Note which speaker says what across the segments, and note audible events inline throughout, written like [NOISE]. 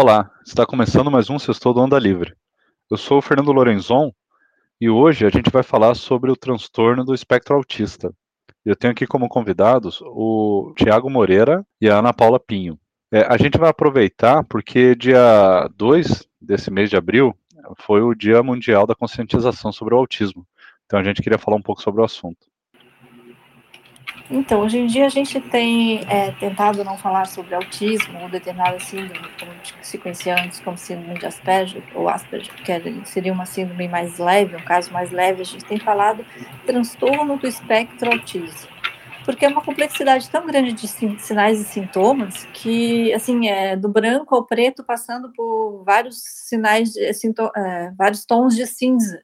Speaker 1: Olá, está começando mais um Sextou do Onda Livre. Eu sou o Fernando Lorenzon e hoje a gente vai falar sobre o transtorno do espectro autista. Eu tenho aqui como convidados o Tiago Moreira e a Ana Paula Pinho. É, a gente vai aproveitar porque dia 2 desse mês de abril foi o Dia Mundial da Conscientização sobre o Autismo. Então a gente queria falar um pouco sobre o assunto.
Speaker 2: Então, hoje em dia a gente tem é, tentado não falar sobre autismo ou determinada síndrome, como se conhecia antes como síndrome de Asperger, ou Asperger, que seria uma síndrome mais leve, um caso mais leve, a gente tem falado transtorno do espectro autismo. Porque é uma complexidade tão grande de sinais e sintomas que, assim, é do branco ao preto, passando por vários sinais, de, é, vários tons de cinza.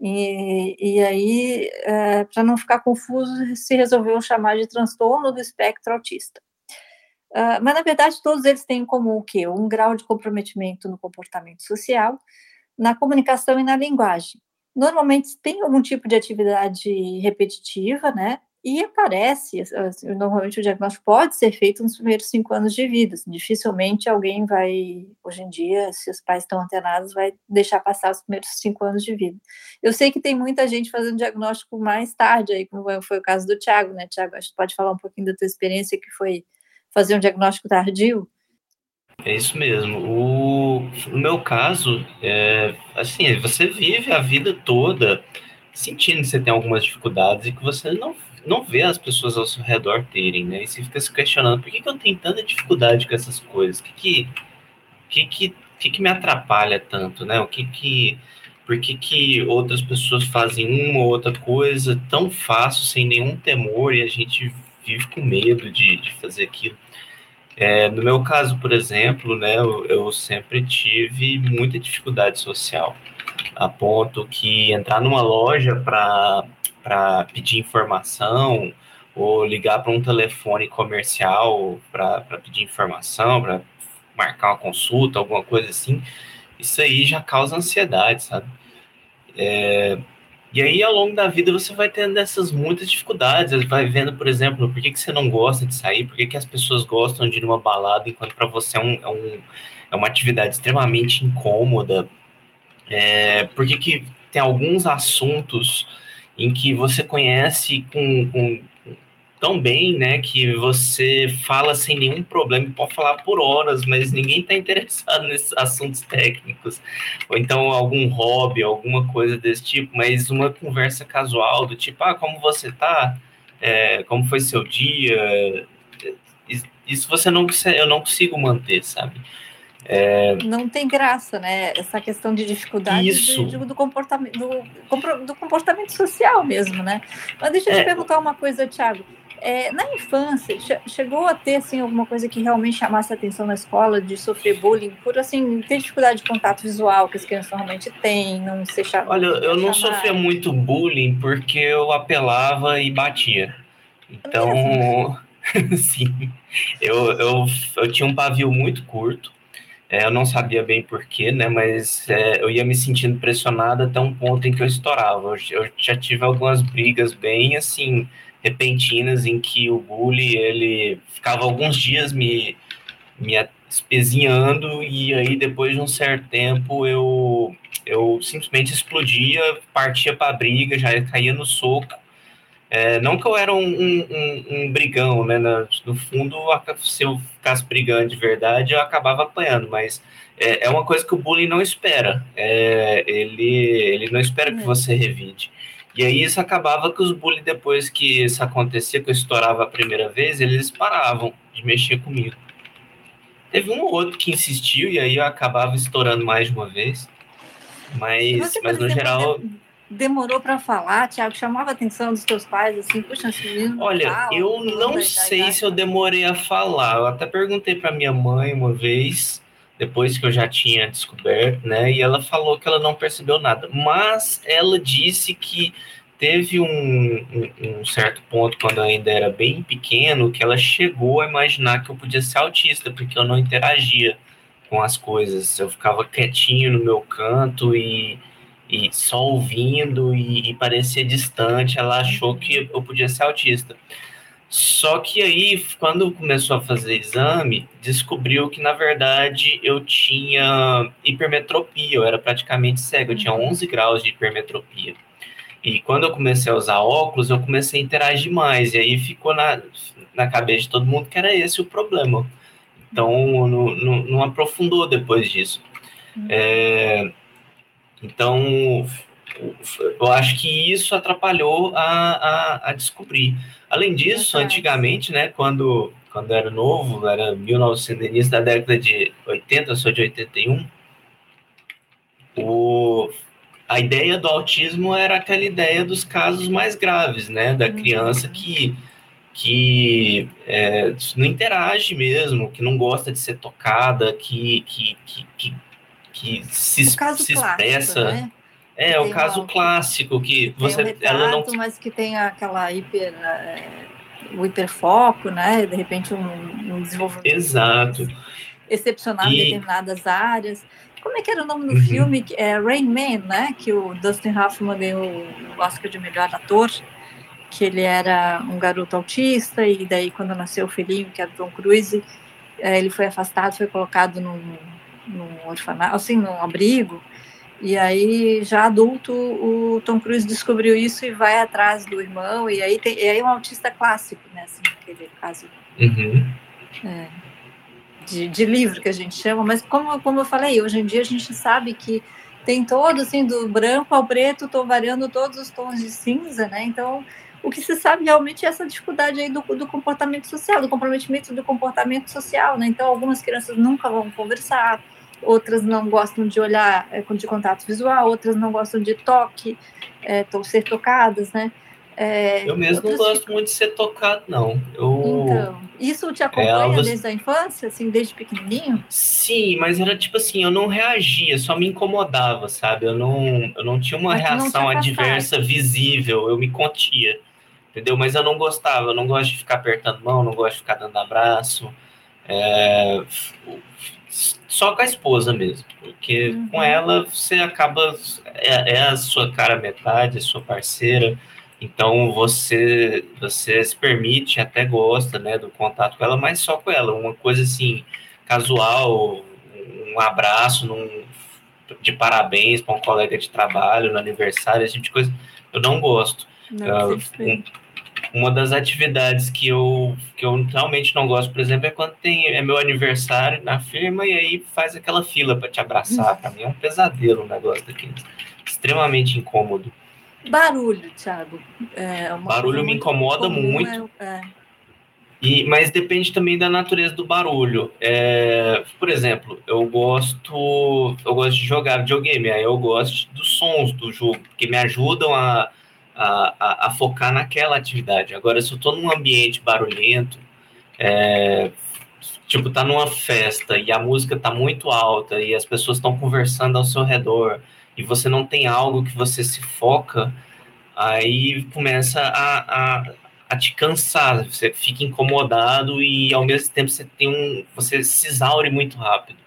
Speaker 2: E, e aí, é, para não ficar confuso, se resolveu chamar de transtorno do espectro autista. Uh, mas, na verdade, todos eles têm em comum o quê? Um grau de comprometimento no comportamento social, na comunicação e na linguagem. Normalmente tem algum tipo de atividade repetitiva, né? E aparece, assim, normalmente o diagnóstico pode ser feito nos primeiros cinco anos de vida. Dificilmente alguém vai, hoje em dia, se os pais estão antenados, vai deixar passar os primeiros cinco anos de vida. Eu sei que tem muita gente fazendo diagnóstico mais tarde, aí, como foi o caso do Tiago, né? Tiago, acho que pode falar um pouquinho da tua experiência, que foi fazer um diagnóstico tardio?
Speaker 3: É isso mesmo. O, no meu caso, é, assim, você vive a vida toda sentindo que você tem algumas dificuldades e que você não não vê as pessoas ao seu redor terem, né? E você fica se questionando, por que, que eu tenho tanta dificuldade com essas coisas? O que que, que, que, que, que me atrapalha tanto, né? O que que... Por que, que outras pessoas fazem uma ou outra coisa tão fácil, sem nenhum temor, e a gente vive com medo de, de fazer aquilo? É, no meu caso, por exemplo, né, eu, eu sempre tive muita dificuldade social, a ponto que entrar numa loja para para pedir informação ou ligar para um telefone comercial para pedir informação, para marcar uma consulta, alguma coisa assim, isso aí já causa ansiedade, sabe? É, e aí, ao longo da vida, você vai tendo essas muitas dificuldades. Vai vendo, por exemplo, por que, que você não gosta de sair, por que, que as pessoas gostam de ir numa balada, enquanto para você é, um, é, um, é uma atividade extremamente incômoda. É, por que, que tem alguns assuntos em que você conhece com, com, tão bem, né, que você fala sem nenhum problema, pode falar por horas, mas ninguém está [LAUGHS] interessado nesses assuntos técnicos, ou então algum hobby, alguma coisa desse tipo, mas uma conversa casual do tipo, ah, como você tá, é, como foi seu dia, isso você não eu não consigo manter, sabe?
Speaker 2: É... Não tem graça, né? Essa questão de dificuldade Isso. Do, do, comportamento, do, do, comportamento social mesmo, né? Mas deixa eu te é... perguntar uma coisa, Thiago. É, na infância, chegou a ter assim, alguma coisa que realmente chamasse a atenção na escola, de sofrer bullying, por assim, ter dificuldade de contato visual que as crianças normalmente têm, não ser chamado.
Speaker 3: Olha, eu não sofria muito bullying porque eu apelava e batia. Então, [LAUGHS] sim, eu, eu, eu tinha um pavio muito curto é, eu não sabia bem porquê, né? Mas é, eu ia me sentindo pressionado até um ponto em que eu estourava. Eu, eu, já tive algumas brigas bem assim repentinas em que o bully ele ficava alguns dias me me espezinhando e aí depois de um certo tempo eu eu simplesmente explodia, partia para a briga, já caía no soco é, não que eu era um, um, um, um brigão, né? No, fundo, se eu ficasse brigando de verdade, eu acabava apanhando, mas é, é uma coisa que o bullying não espera. É, ele, ele não espera que você revide. E aí isso acabava que os bullies, depois que isso acontecia, que eu estourava a primeira vez, eles paravam de mexer comigo. Teve um ou outro que insistiu, e aí eu acabava estourando mais de uma vez. Mas, mas no geral
Speaker 2: demorou para falar, Tiago? Chamava a atenção dos teus pais, assim, puxa, esse menino.
Speaker 3: Olha,
Speaker 2: fala,
Speaker 3: eu não sei se eu demorei a falar. Eu até perguntei para minha mãe uma vez, depois que eu já tinha descoberto, né? E ela falou que ela não percebeu nada. Mas ela disse que teve um, um, um, certo ponto, quando eu ainda era bem pequeno, que ela chegou a imaginar que eu podia ser autista, porque eu não interagia com as coisas. Eu ficava quietinho no meu canto e e só ouvindo e, e parecia distante, ela achou que eu podia ser autista. Só que aí, quando começou a fazer exame, descobriu que, na verdade, eu tinha hipermetropia, eu era praticamente cego, eu tinha 11 uhum. graus de hipermetropia. E quando eu comecei a usar óculos, eu comecei a interagir mais, e aí ficou na, na cabeça de todo mundo que era esse o problema. Então, não, não, não aprofundou depois disso. Uhum. É, então, eu acho que isso atrapalhou a, a, a descobrir. Além disso, antigamente, né, quando, quando era novo, era 1900, início da década de 80, eu sou de 81, o, a ideia do autismo era aquela ideia dos casos mais graves, né, da uhum. criança que que é, não interage mesmo, que não gosta de ser tocada, que, que, que, que, que se, se clássico, expressa. Né? É, que o caso uma, clássico que você
Speaker 2: um retrato, ela não mas que tem aquela hiper é, o hiperfoco, né? De repente um, um desenvolvimento
Speaker 3: Exato.
Speaker 2: excepcional e... em determinadas áreas. Como é que era o nome do uhum. filme? É Rain Man, né? Que o Dustin Hoffman ganhou o Oscar de melhor ator que ele era um garoto autista, e daí quando nasceu o filhinho, que era o Tom Cruise, é, ele foi afastado, foi colocado num, num orfanato, assim, num abrigo, e aí, já adulto, o Tom Cruise descobriu isso e vai atrás do irmão, e aí tem e aí é um autista clássico, né, assim, aquele caso
Speaker 3: uhum.
Speaker 2: é, de, de livro que a gente chama, mas como, como eu falei, hoje em dia a gente sabe que tem todo, assim, do branco ao preto, estou variando todos os tons de cinza, né, então o que se sabe realmente é essa dificuldade aí do, do comportamento social, do comprometimento do comportamento social, né? Então, algumas crianças nunca vão conversar, outras não gostam de olhar é, de contato visual, outras não gostam de toque, é, ser tocadas, né?
Speaker 3: É, eu mesmo não gosto muito de ser tocado, não. Eu...
Speaker 2: Então, isso te acompanha é, desde a infância, assim, desde pequenininho?
Speaker 3: Sim, mas era tipo assim, eu não reagia, só me incomodava, sabe? Eu não, eu não tinha uma mas reação adversa visível, eu me contia entendeu? Mas eu não gostava, eu não gosto de ficar apertando mão, não gosto de ficar dando abraço. É, só com a esposa mesmo, porque uhum. com ela você acaba é, é, a sua cara metade, a sua parceira, então você você se permite, até gosta, né, do contato com ela, mas só com ela, uma coisa assim casual, um abraço num, de parabéns para um colega de trabalho no aniversário, esse tipo de coisa, eu não gosto. Não, uh, uma das atividades que eu, que eu realmente não gosto, por exemplo, é quando tem é meu aniversário na firma e aí faz aquela fila para te abraçar. Para mim é um pesadelo um negócio daquele. Extremamente incômodo.
Speaker 2: Barulho, Thiago.
Speaker 3: É barulho me incomoda comum, muito. É, é. E, mas depende também da natureza do barulho. É, por exemplo, eu gosto, eu gosto de jogar videogame, aí eu gosto dos sons do jogo, que me ajudam a, a, a, a focar naquela atividade. Agora, se eu estou num ambiente barulhento, é, tipo, tá numa festa e a música tá muito alta e as pessoas estão conversando ao seu redor e você não tem algo que você se foca, aí começa a, a, a te cansar, você fica incomodado e ao mesmo tempo você tem um, você se exaure muito rápido.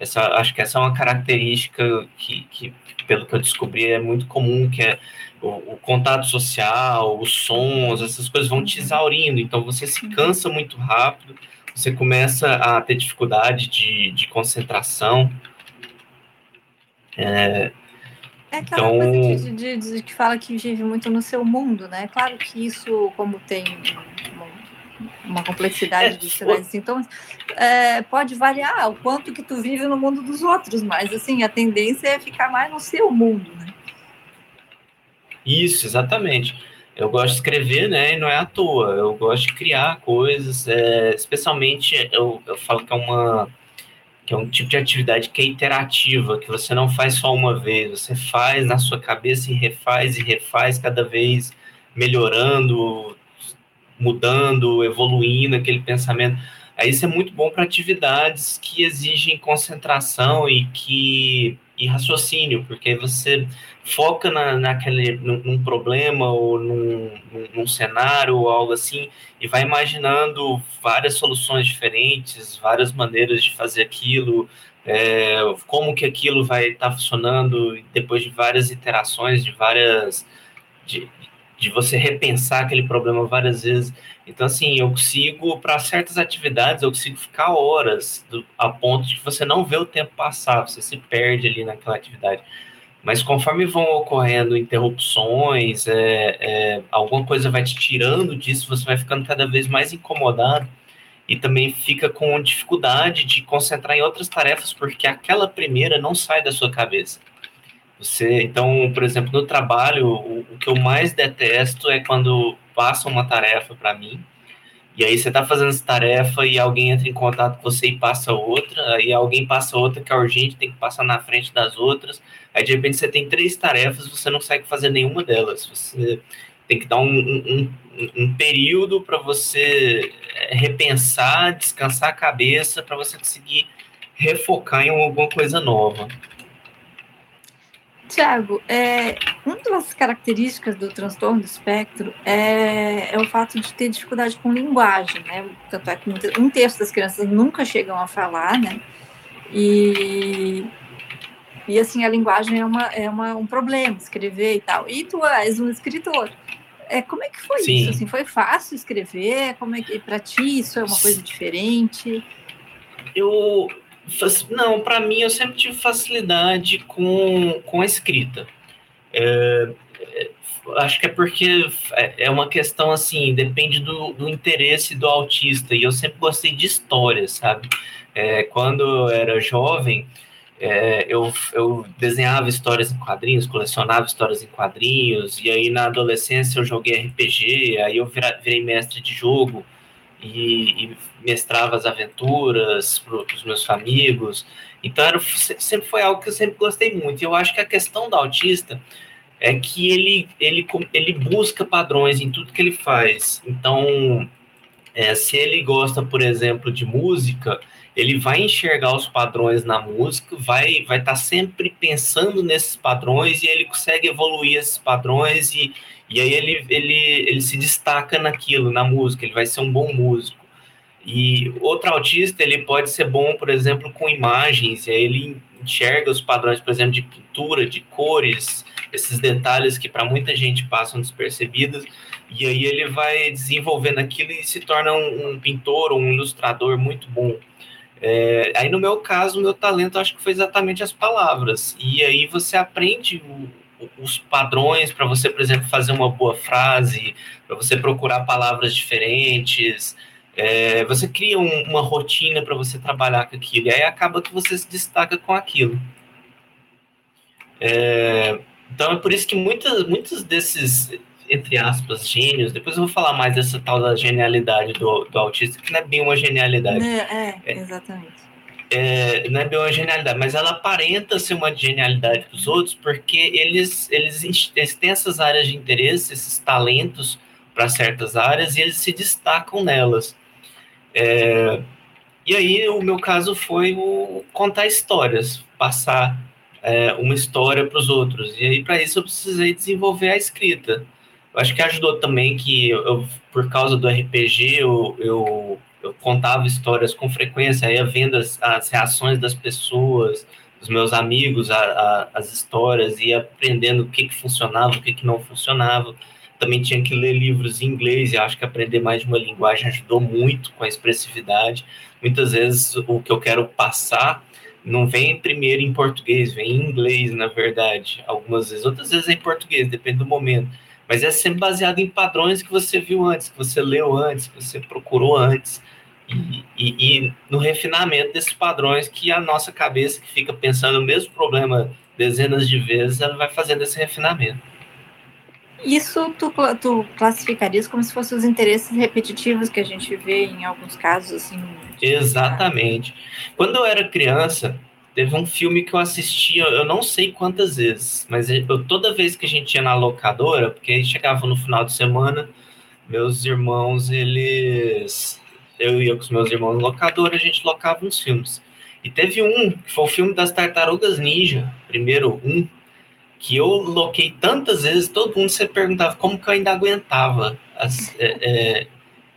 Speaker 3: Essa, acho que essa é uma característica que, que, pelo que eu descobri, é muito comum, que é o, o, contato social, os sons, essas coisas vão te exaurindo, então você se cansa muito rápido, você começa a ter dificuldade de, de concentração.
Speaker 2: É, é aquela então... coisa de, de, de, que fala que vive muito no seu mundo, né? Claro que isso, como tem uma, uma complexidade é, de sinais e sintomas, é, pode variar o quanto que tu vive no mundo dos outros, mas assim, a tendência é ficar mais no seu mundo, né?
Speaker 3: Isso, exatamente. Eu gosto de escrever, né? E não é à toa. Eu gosto de criar coisas, é, especialmente eu, eu falo que é uma que é um tipo de atividade que é interativa, que você não faz só uma vez, você faz na sua cabeça e refaz e refaz cada vez melhorando, mudando, evoluindo aquele pensamento. Aí isso é muito bom para atividades que exigem concentração e que e raciocínio, porque você foca na, naquele, num, num problema ou num, num, cenário ou algo assim e vai imaginando várias soluções diferentes, várias maneiras de fazer aquilo, é, como que aquilo vai estar tá funcionando depois de várias iterações, de várias de, de você repensar aquele problema várias vezes. Então, assim, eu consigo, para certas atividades, eu consigo ficar horas do, a ponto de você não vê o tempo passar, você se perde ali naquela atividade. Mas conforme vão ocorrendo interrupções, é, é, alguma coisa vai te tirando disso, você vai ficando cada vez mais incomodado e também fica com dificuldade de concentrar em outras tarefas, porque aquela primeira não sai da sua cabeça. Você, então, por exemplo, no trabalho, o, o que eu mais detesto é quando passa uma tarefa para mim, e aí você está fazendo essa tarefa e alguém entra em contato com você e passa outra, aí alguém passa outra que é urgente, tem que passar na frente das outras, aí de repente você tem três tarefas, você não consegue fazer nenhuma delas, você tem que dar um, um, um, período para você é, repensar, descansar a cabeça, para você conseguir refocar em alguma coisa nova.
Speaker 2: Tiago, é, uma das características do transtorno do espectro é, é, o fato de ter dificuldade com linguagem, né? Tanto é que um terço das crianças nunca chegam a falar, né? E, e assim, a linguagem é, uma, é uma, um problema, escrever e tal. E tu és um escritor. É, como é que foi Sim. isso? Assim, foi fácil escrever? Como é que para ti isso é uma coisa diferente?
Speaker 3: Eu não, para mim eu sempre tive facilidade com, com a escrita. É, é, acho que é porque é, é uma questão assim, depende do, do interesse do autista, e eu sempre gostei de histórias, sabe? É, quando eu era jovem, é, eu, eu desenhava histórias em quadrinhos, colecionava histórias em quadrinhos, e aí na adolescência eu joguei RPG, aí eu virei mestre de jogo, e, e mestrava as aventuras para os meus amigos. Então era, sempre foi algo que eu sempre gostei muito. E eu acho que a questão do autista é que ele, ele, ele busca padrões em tudo que ele faz. Então, é, se ele gosta, por exemplo, de música, ele vai enxergar os padrões na música, vai vai estar tá sempre pensando nesses padrões e ele consegue evoluir esses padrões e, e aí ele, ele, ele se destaca naquilo, na música, ele vai ser um bom músico. E outro autista, ele pode ser bom, por exemplo, com imagens, e aí ele enxerga os padrões, por exemplo, de pintura, de cores, esses detalhes que para muita gente passam despercebidos, e aí ele vai desenvolvendo aquilo e se torna um, um pintor ou um ilustrador muito bom. É, aí no meu caso, meu talento acho que foi exatamente as palavras, e aí você aprende o, os padrões para você, por exemplo, fazer uma boa frase, para você procurar palavras diferentes. É, você cria um, uma rotina para você trabalhar com aquilo, e aí acaba que você se destaca com aquilo. É, então é por isso que muitas, muitos desses, entre aspas, gênios, depois eu vou falar mais dessa tal da genialidade do, do autista, que não é bem uma genialidade.
Speaker 2: É, é exatamente
Speaker 3: é, não é bem uma genialidade, mas ela aparenta ser uma genialidade para os outros porque eles, eles, eles têm essas áreas de interesse, esses talentos para certas áreas e eles se destacam nelas. É, e aí o meu caso foi o contar histórias, passar é, uma história para os outros. E aí para isso eu precisei desenvolver a escrita. Eu acho que ajudou também que eu, por causa do RPG eu, eu contava histórias com frequência, ia vendo as, as reações das pessoas, dos meus amigos, a, a, as histórias, ia aprendendo o que, que funcionava, o que, que não funcionava. Também tinha que ler livros em inglês, e acho que aprender mais de uma linguagem ajudou muito com a expressividade. Muitas vezes o que eu quero passar não vem primeiro em português, vem em inglês, na verdade. Algumas vezes, outras vezes é em português, depende do momento. Mas é sempre baseado em padrões que você viu antes, que você leu antes, que você procurou antes. E, e, e, no refinamento desses padrões que a nossa cabeça que fica pensando o mesmo problema dezenas de vezes, ela vai fazendo esse refinamento.
Speaker 2: Isso tu, tu classificarias como se fossem os interesses repetitivos que a gente vê em alguns casos, assim?
Speaker 3: Exatamente. Quando eu era criança, teve um filme que eu assistia, eu não sei quantas vezes, mas eu, toda vez que a gente ia na locadora, porque chegava no final de semana, meus irmãos, eles eu ia com os meus irmãos no locador, a gente locava uns filmes. E teve um, que foi o filme das Tartarugas Ninja, primeiro um, que eu loquei tantas vezes, todo mundo se perguntava como que eu ainda aguentava as, é, é,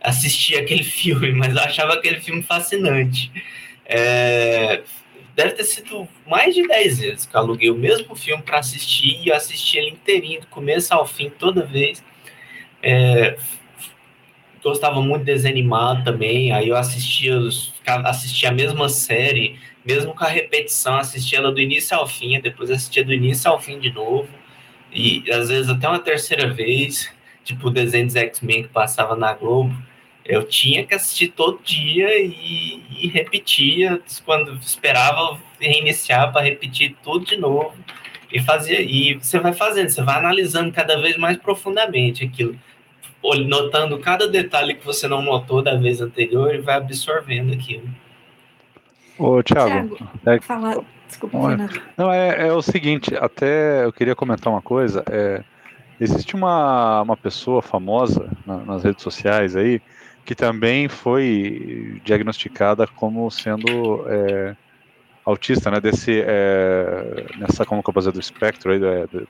Speaker 3: assistir aquele [LAUGHS] filme, mas eu achava aquele filme fascinante. É, deve ter sido mais de 10 vezes que eu aluguei o mesmo filme para assistir e eu assisti ele inteirinho, do começo ao fim, toda vez. Gostava muito de desenho animado também, aí eu assistia, assistia a mesma série, mesmo com a repetição, assistia ela do início ao fim, depois assistia do início ao fim de novo, e às vezes até uma terceira vez, tipo o desenho dos X-Men que passava na Globo, eu tinha que assistir todo dia e, e repetia quando esperava reiniciar para repetir tudo de novo e fazia e você vai fazendo, você vai analisando cada vez mais profundamente aquilo notando cada detalhe que você não notou da vez anterior e vai absorvendo aquilo.
Speaker 1: Ô, Thiago,
Speaker 2: Thiago é... fala, desculpa,
Speaker 1: não, é, é, o seguinte, até eu queria comentar uma coisa, é, existe uma, uma pessoa famosa na, nas redes sociais aí, que também foi diagnosticada como sendo é, autista, né, desse, é, nessa, como que eu do espectro aí,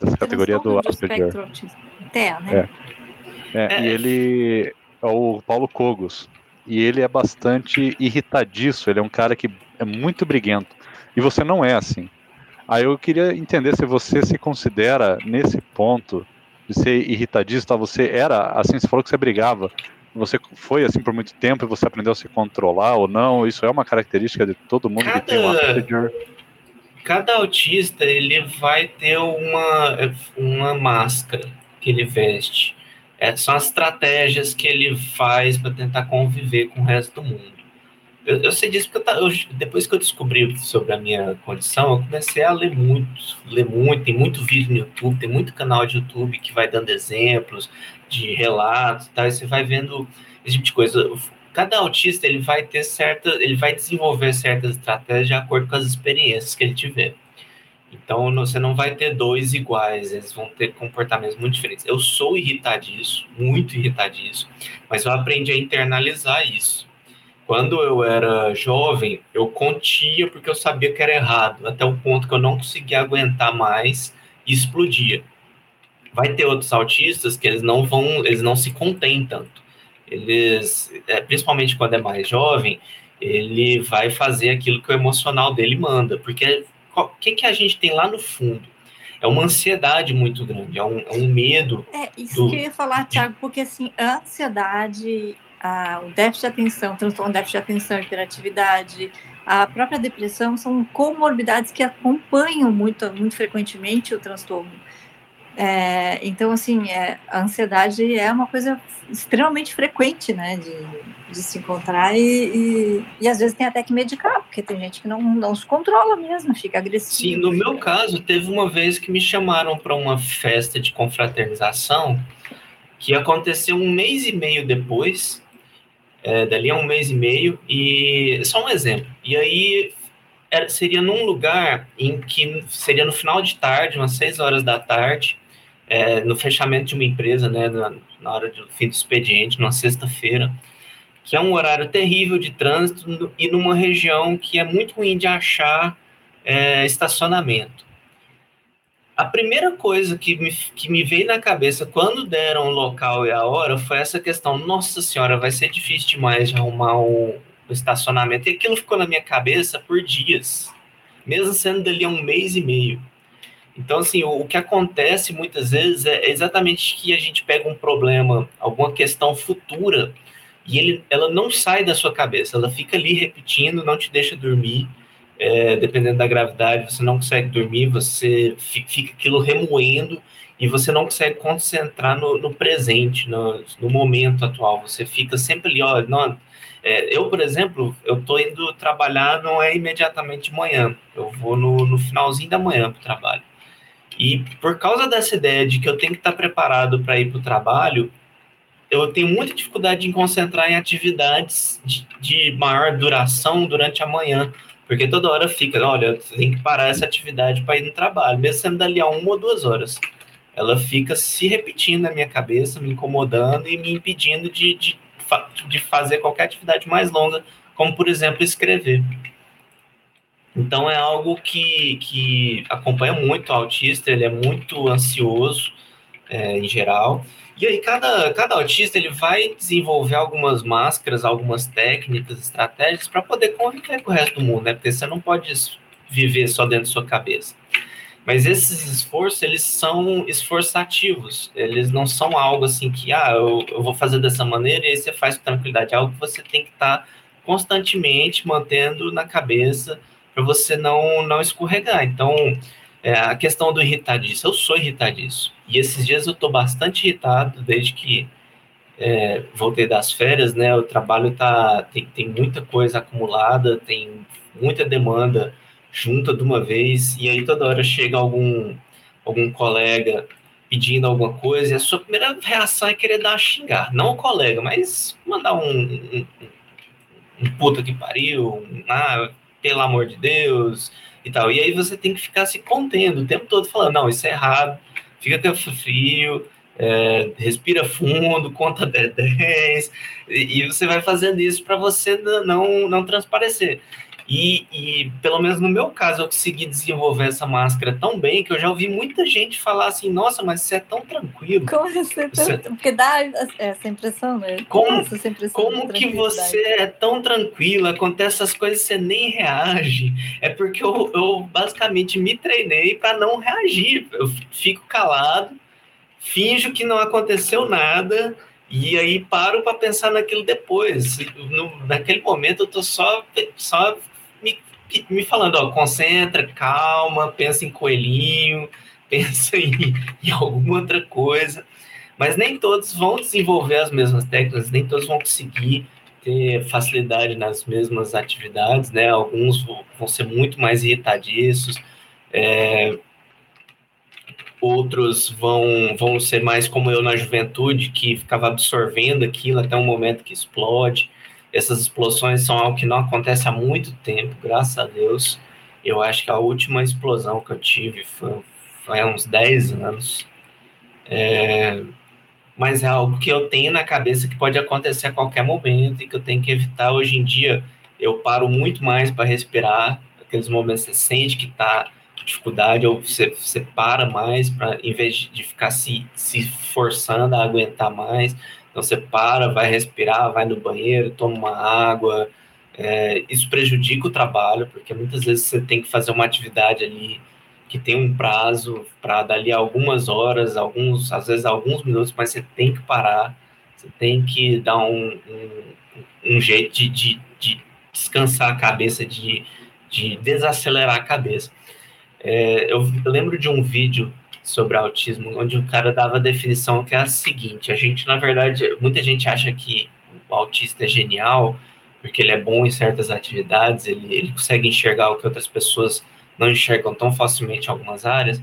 Speaker 1: dessa categoria do Asperger. Espectro autista. TEA, né? É. É, é. E ele é o Paulo Cogos. E ele é bastante irritadiço, ele é um cara que é muito briguento. E você não é assim. Aí eu queria entender se você se considera nesse ponto de ser irritadiço, tá? Você era assim, você falou que você brigava. Você foi assim por muito tempo e você aprendeu a se controlar ou não? Isso é uma característica de todo mundo cada, que tem um
Speaker 3: Cada autista ele vai ter uma, uma máscara que ele veste. É, são as estratégias que ele faz para tentar conviver com o resto do mundo. Eu, eu sei disso porque eu, eu, depois que eu descobri sobre a minha condição, eu comecei a ler muito, ler muito, tem muito vídeo no YouTube, tem muito canal de YouTube que vai dando exemplos de relatos e tal, e você vai vendo esse tipo de coisa. Cada autista ele vai ter certa, ele vai desenvolver certas estratégias de acordo com as experiências que ele tiver. Então você não vai ter dois iguais, eles vão ter comportamentos muito diferentes. Eu sou irritadiço, muito irritadiço, mas eu aprendi a internalizar isso. Quando eu era jovem, eu contia porque eu sabia que era errado, até o ponto que eu não conseguia aguentar mais e explodia. Vai ter outros autistas que eles não vão, eles não se contêm tanto. Eles, é, principalmente quando é mais jovem, ele vai fazer aquilo que o emocional dele manda, porque o que, que a gente tem lá no fundo? É uma ansiedade muito grande, é um, é um medo.
Speaker 2: É isso do... que eu ia falar, Thiago, porque assim, a ansiedade, a, o déficit de atenção, o transtorno déficit de atenção, hiperatividade, a própria depressão são comorbidades que acompanham muito, muito frequentemente o transtorno. É, então, assim, é, a ansiedade é uma coisa extremamente frequente, né, de, de se encontrar e, e, e, às vezes tem até que medicar, porque tem gente que não, não se controla mesmo, fica agressivo.
Speaker 3: Sim, no meu caso, teve uma vez que me chamaram para uma festa de confraternização que aconteceu um mês e meio depois, é, dali a um mês e meio, e só um exemplo. E aí era, seria num lugar em que seria no final de tarde, umas seis horas da tarde, é, no fechamento de uma empresa, né, na, na hora do fim do expediente, numa sexta-feira, que é um horário terrível de trânsito e numa região que é muito ruim de achar é, estacionamento. A primeira coisa que me, que me veio na cabeça quando deram o local e a hora foi essa questão: nossa senhora, vai ser difícil demais de arrumar o, o estacionamento. E aquilo ficou na minha cabeça por dias, mesmo sendo dali a um mês e meio. Então, assim, o, o, que acontece muitas vezes é exatamente que a gente pega um problema, alguma questão futura, e ele, ela não sai da sua cabeça, ela fica ali repetindo, não te deixa dormir. É, dependendo da gravidade, você não consegue dormir, você fica aquilo remoendo e você não consegue concentrar no, no presente, no, no, momento atual. Você fica sempre ali, ó, não, é, eu, por exemplo, eu estou indo trabalhar, não é imediatamente de manhã, eu vou no, no finalzinho da manhã para o trabalho. E por causa dessa ideia de que eu tenho que estar preparado para ir para o trabalho, eu tenho muita dificuldade em concentrar em atividades de, de, maior duração durante a manhã, porque toda hora fica, olha, tem que parar essa atividade para ir no trabalho, mesmo sendo dali a uma ou duas horas. Ela fica se repetindo na minha cabeça, me incomodando e me impedindo de, de, de fazer qualquer atividade mais longa, como, por exemplo, escrever. Então é algo que, que acompanha muito o autista, ele é muito ansioso é, em geral. E aí cada, cada autista ele vai desenvolver algumas máscaras, algumas técnicas, estratégias para poder conviver com o resto do mundo, né? Porque você não pode viver só dentro da sua cabeça. Mas esses esforços, eles são esforçativos. Eles não são algo assim que, ah, eu, eu vou fazer dessa maneira e aí você faz com tranquilidade. É algo que você tem que estar tá constantemente mantendo na cabeça para você não, não escorregar. Então, é, a questão do irritadiço, eu sou irritadiço. E esses dias eu estou bastante irritado desde que é, voltei das férias, né? O trabalho tá, tem, tem muita coisa acumulada, tem muita demanda junta de uma vez, e aí toda hora chega algum, algum colega pedindo alguma coisa, e a sua primeira reação é querer dar a xingar. Não o colega, mas mandar um, um, um puta que pariu, um, ah, pelo amor de Deus, e tal. E aí você tem que ficar se contendo o tempo todo, falando, não, isso é errado, fica até frio, é, respira fundo, conta até 10, e, e você vai fazendo isso para você não, não transparecer. E, e, pelo menos no meu caso, eu consegui desenvolver essa máscara tão bem que eu já ouvi muita gente falar assim: nossa, mas você é tão tranquilo.
Speaker 2: Como você, você... Porque dá essa impressão, né?
Speaker 3: Como, essa impressão como que você é tão tranquilo, acontece essas coisas você nem reage. É porque eu, eu basicamente me treinei para não reagir. Eu fico calado, finjo que não aconteceu nada. E aí paro para pensar naquilo depois. No, naquele momento eu tô só, só me falando, ó, concentra, calma, pensa em coelhinho, [LAUGHS] pensa em, em alguma outra coisa. Mas nem todos vão desenvolver as mesmas técnicas, nem todos vão conseguir ter facilidade nas mesmas atividades, né? Alguns vão ser muito mais irritadiços, é, outros vão, vão ser mais como eu na juventude, que ficava absorvendo aquilo até um momento que explode. Essas explosões são algo que não acontece há muito tempo, graças a Deus. Eu acho que a última explosão que eu tive foi, foi há uns 10 anos. É, mas é algo que eu tenho na cabeça que pode acontecer a qualquer momento e que eu tenho que evitar. Hoje em dia, eu paro muito mais para respirar. Aqueles momentos que você sente que está dificuldade, ou você, você para mais, para em vez de ficar se, se forçando a aguentar mais, então você para, vai respirar, vai no banheiro, toma uma água. É, isso prejudica o trabalho, porque muitas vezes você tem que fazer uma atividade ali que tem um prazo para dali algumas horas, alguns, às vezes alguns minutos, mas você tem que parar, você tem que dar um, um, um jeito de, de, de, descansar a cabeça, de, de desacelerar a cabeça. É, eu, eu lembro de um vídeo sobre autismo, onde o cara dava a definição que é a seguinte: a gente, na verdade, muita gente acha que o autista é genial, porque ele é bom em certas atividades, ele, ele consegue enxergar o que outras pessoas não enxergam tão facilmente em algumas áreas,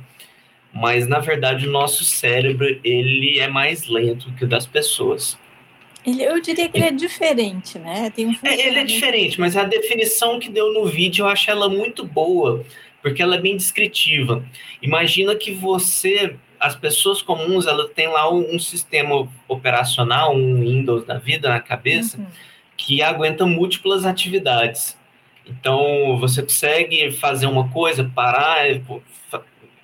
Speaker 3: mas na verdade o nosso cérebro ele é mais lento que o das pessoas.
Speaker 2: Ele, eu diria que ele é diferente, né?
Speaker 3: Um é, ele é diferente, mas a definição que deu no vídeo eu acho ela muito boa, porque ela é bem descritiva. Imagina que você, as pessoas comuns, ela tem lá um, um sistema operacional, um Windows da vida na cabeça, uhum. que aguenta múltiplas atividades. Então, você consegue fazer uma coisa, parar, é,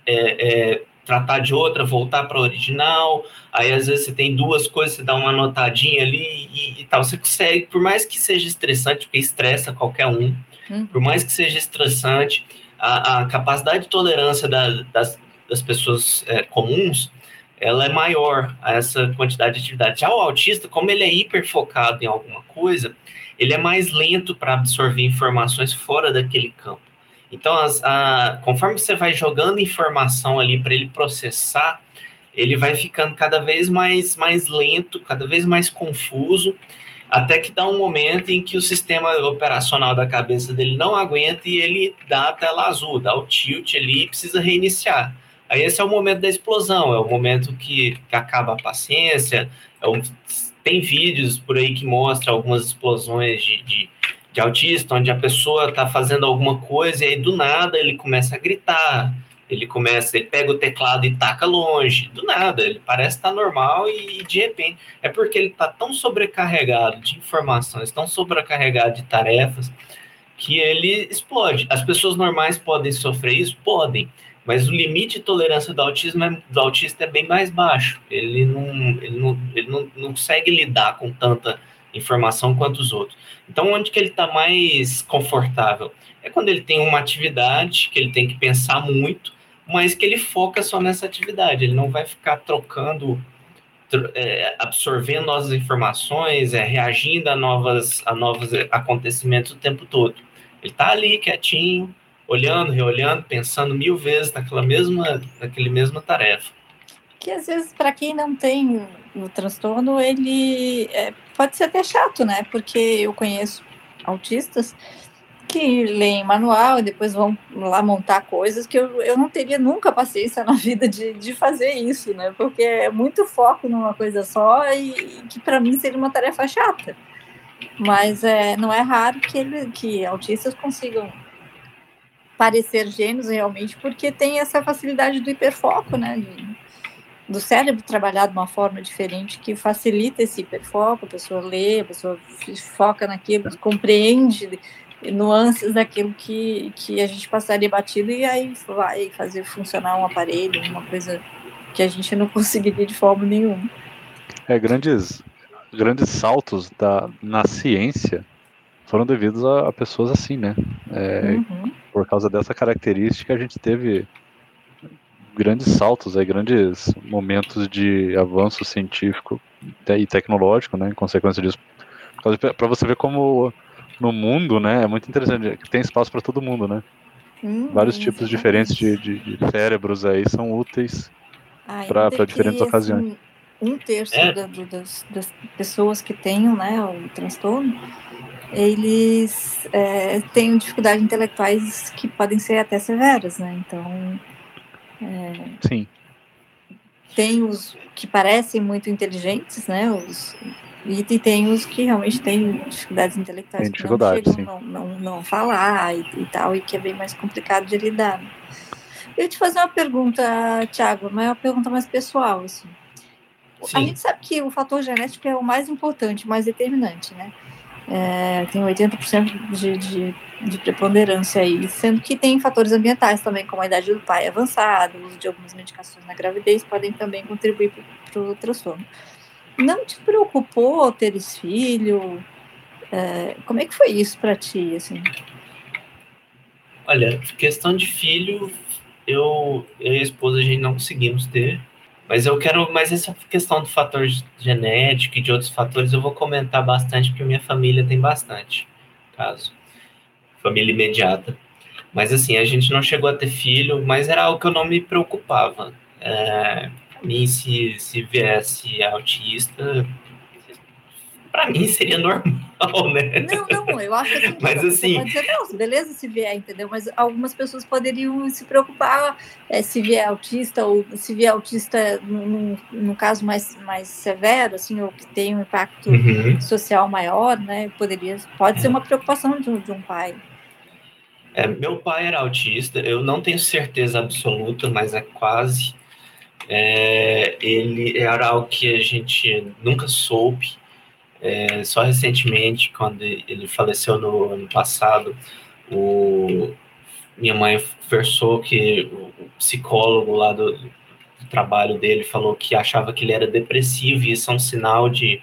Speaker 3: é, tratar de outra, voltar para a original. Aí, às vezes, você tem duas coisas, você dá uma anotadinha ali e, e tal. Você consegue, por mais que seja estressante, porque estressa qualquer um, uhum. por mais que seja estressante, a, a capacidade de tolerância da, das, das pessoas é, comuns ela é maior a essa quantidade de atividade. Já o autista, como ele é hiper focado em alguma coisa, ele é mais lento para absorver informações fora daquele campo. Então, as, a, conforme você vai jogando informação ali para ele processar, ele vai ficando cada vez mais, mais lento, cada vez mais confuso, até que dá um momento em que o sistema operacional da cabeça dele não aguenta e ele dá a tela azul, dá o tilt ali e precisa reiniciar. Aí esse é o momento da explosão, é o momento que, que acaba a paciência. É tem vídeos por aí que mostram algumas explosões de, de, de autista, onde a pessoa está fazendo alguma coisa e aí do nada ele começa a gritar, ele começa, ele pega o teclado e taca longe, do nada, ele parece estar normal e, de repente é porque ele está tão sobrecarregado de informações, tão sobrecarregado de tarefas que ele explode. As pessoas normais podem sofrer isso, podem, mas o limite de tolerância do autismo é, do autista é bem mais baixo. Ele não, ele não, ele não, não consegue lidar com tanta informação quanto os outros. Então, onde que ele está mais confortável? É quando ele tem uma atividade que ele tem que pensar muito mas que ele foca só nessa atividade, ele não vai ficar trocando, é, absorvendo novas informações, é, reagindo a, novas, a novos acontecimentos o tempo todo. Ele está ali quietinho, olhando, reolhando, pensando mil vezes naquela mesma, naquele mesma tarefa.
Speaker 2: Que às vezes, para quem não tem o transtorno, ele é, pode ser até chato, né? Porque eu conheço autistas que leem manual e depois vão lá montar coisas que eu, eu não teria nunca paciência na vida de, de fazer isso, né? Porque é muito foco numa coisa só e, e que para mim seria uma tarefa chata. Mas é, não é raro que, ele, que autistas consigam parecer gênios realmente, porque tem essa facilidade do hiperfoco, né? De, do cérebro trabalhar de uma forma diferente que facilita esse hiperfoco, a pessoa lê, a pessoa foca naquilo, compreende nuances daquilo que, que a gente passaria batido e aí vai fazer funcionar um aparelho, uma coisa que a gente não [LAUGHS] conseguiria de forma nenhuma.
Speaker 1: É, grandes, grandes saltos da, na ciência foram devidos a, a pessoas assim, né? É, uhum. Por causa dessa característica, a gente teve grandes saltos, aí, grandes momentos de avanço científico e tecnológico, né? Em consequência disso, para você ver como no mundo, né? É muito interessante. Tem espaço para todo mundo, né? Hum, Vários tipos exatamente. diferentes de, de, de, cérebros aí são úteis para diferentes que, ocasiões. Assim,
Speaker 2: um terço é. da, das, das, pessoas que têm né, o transtorno, eles é, têm dificuldades intelectuais que podem ser até severas, né? Então,
Speaker 1: é, Sim.
Speaker 2: Tem os que parecem muito inteligentes, né? Os e, tem os que realmente têm dificuldades intelectuais tem dificuldade, que não chegam não, não, não falar e, e, tal, e que é bem mais complicado de lidar. Eu ia te fazer uma pergunta, Tiago, mas é uma pergunta mais pessoal, assim. Sim. A gente sabe que o fator genético é o mais importante, mais determinante, né? É, tem 80% de, de, de preponderância aí, sendo que tem fatores ambientais também, como a idade do pai avançada, o uso de algumas medicações na gravidez, podem também contribuir para o transtorno. Não te preocupou teres filho? É, como é que foi isso para ti, assim?
Speaker 3: Olha, questão de filho, eu, eu e a esposa a gente não conseguimos ter, mas eu quero, mas essa questão do fator genético e de outros fatores eu vou comentar bastante, porque minha família tem bastante, caso. Família imediata. Mas assim, a gente não chegou a ter filho, mas era algo que eu não me preocupava. É, mim, se, se viesse autista, para mim seria normal, [LAUGHS]
Speaker 2: né? Não, não, eu acho que
Speaker 3: Mas assim.
Speaker 2: Pode dizer, não, beleza se vier, entendeu? Mas algumas pessoas poderiam se preocupar é, se vier autista, ou se vier autista no, caso mais, mais severo, assim, ou que tem um impacto uhum. social maior, né? Poderia, pode é. ser uma preocupação de, de um pai.
Speaker 3: É, meu pai era autista, eu não tenho certeza absoluta, mas é quase. É, ele era algo que a gente nunca soube. É, só recentemente, quando ele faleceu no ano passado, o, minha mãe versou que o psicólogo lá do, do, trabalho dele falou que achava que ele era depressivo e isso é um sinal de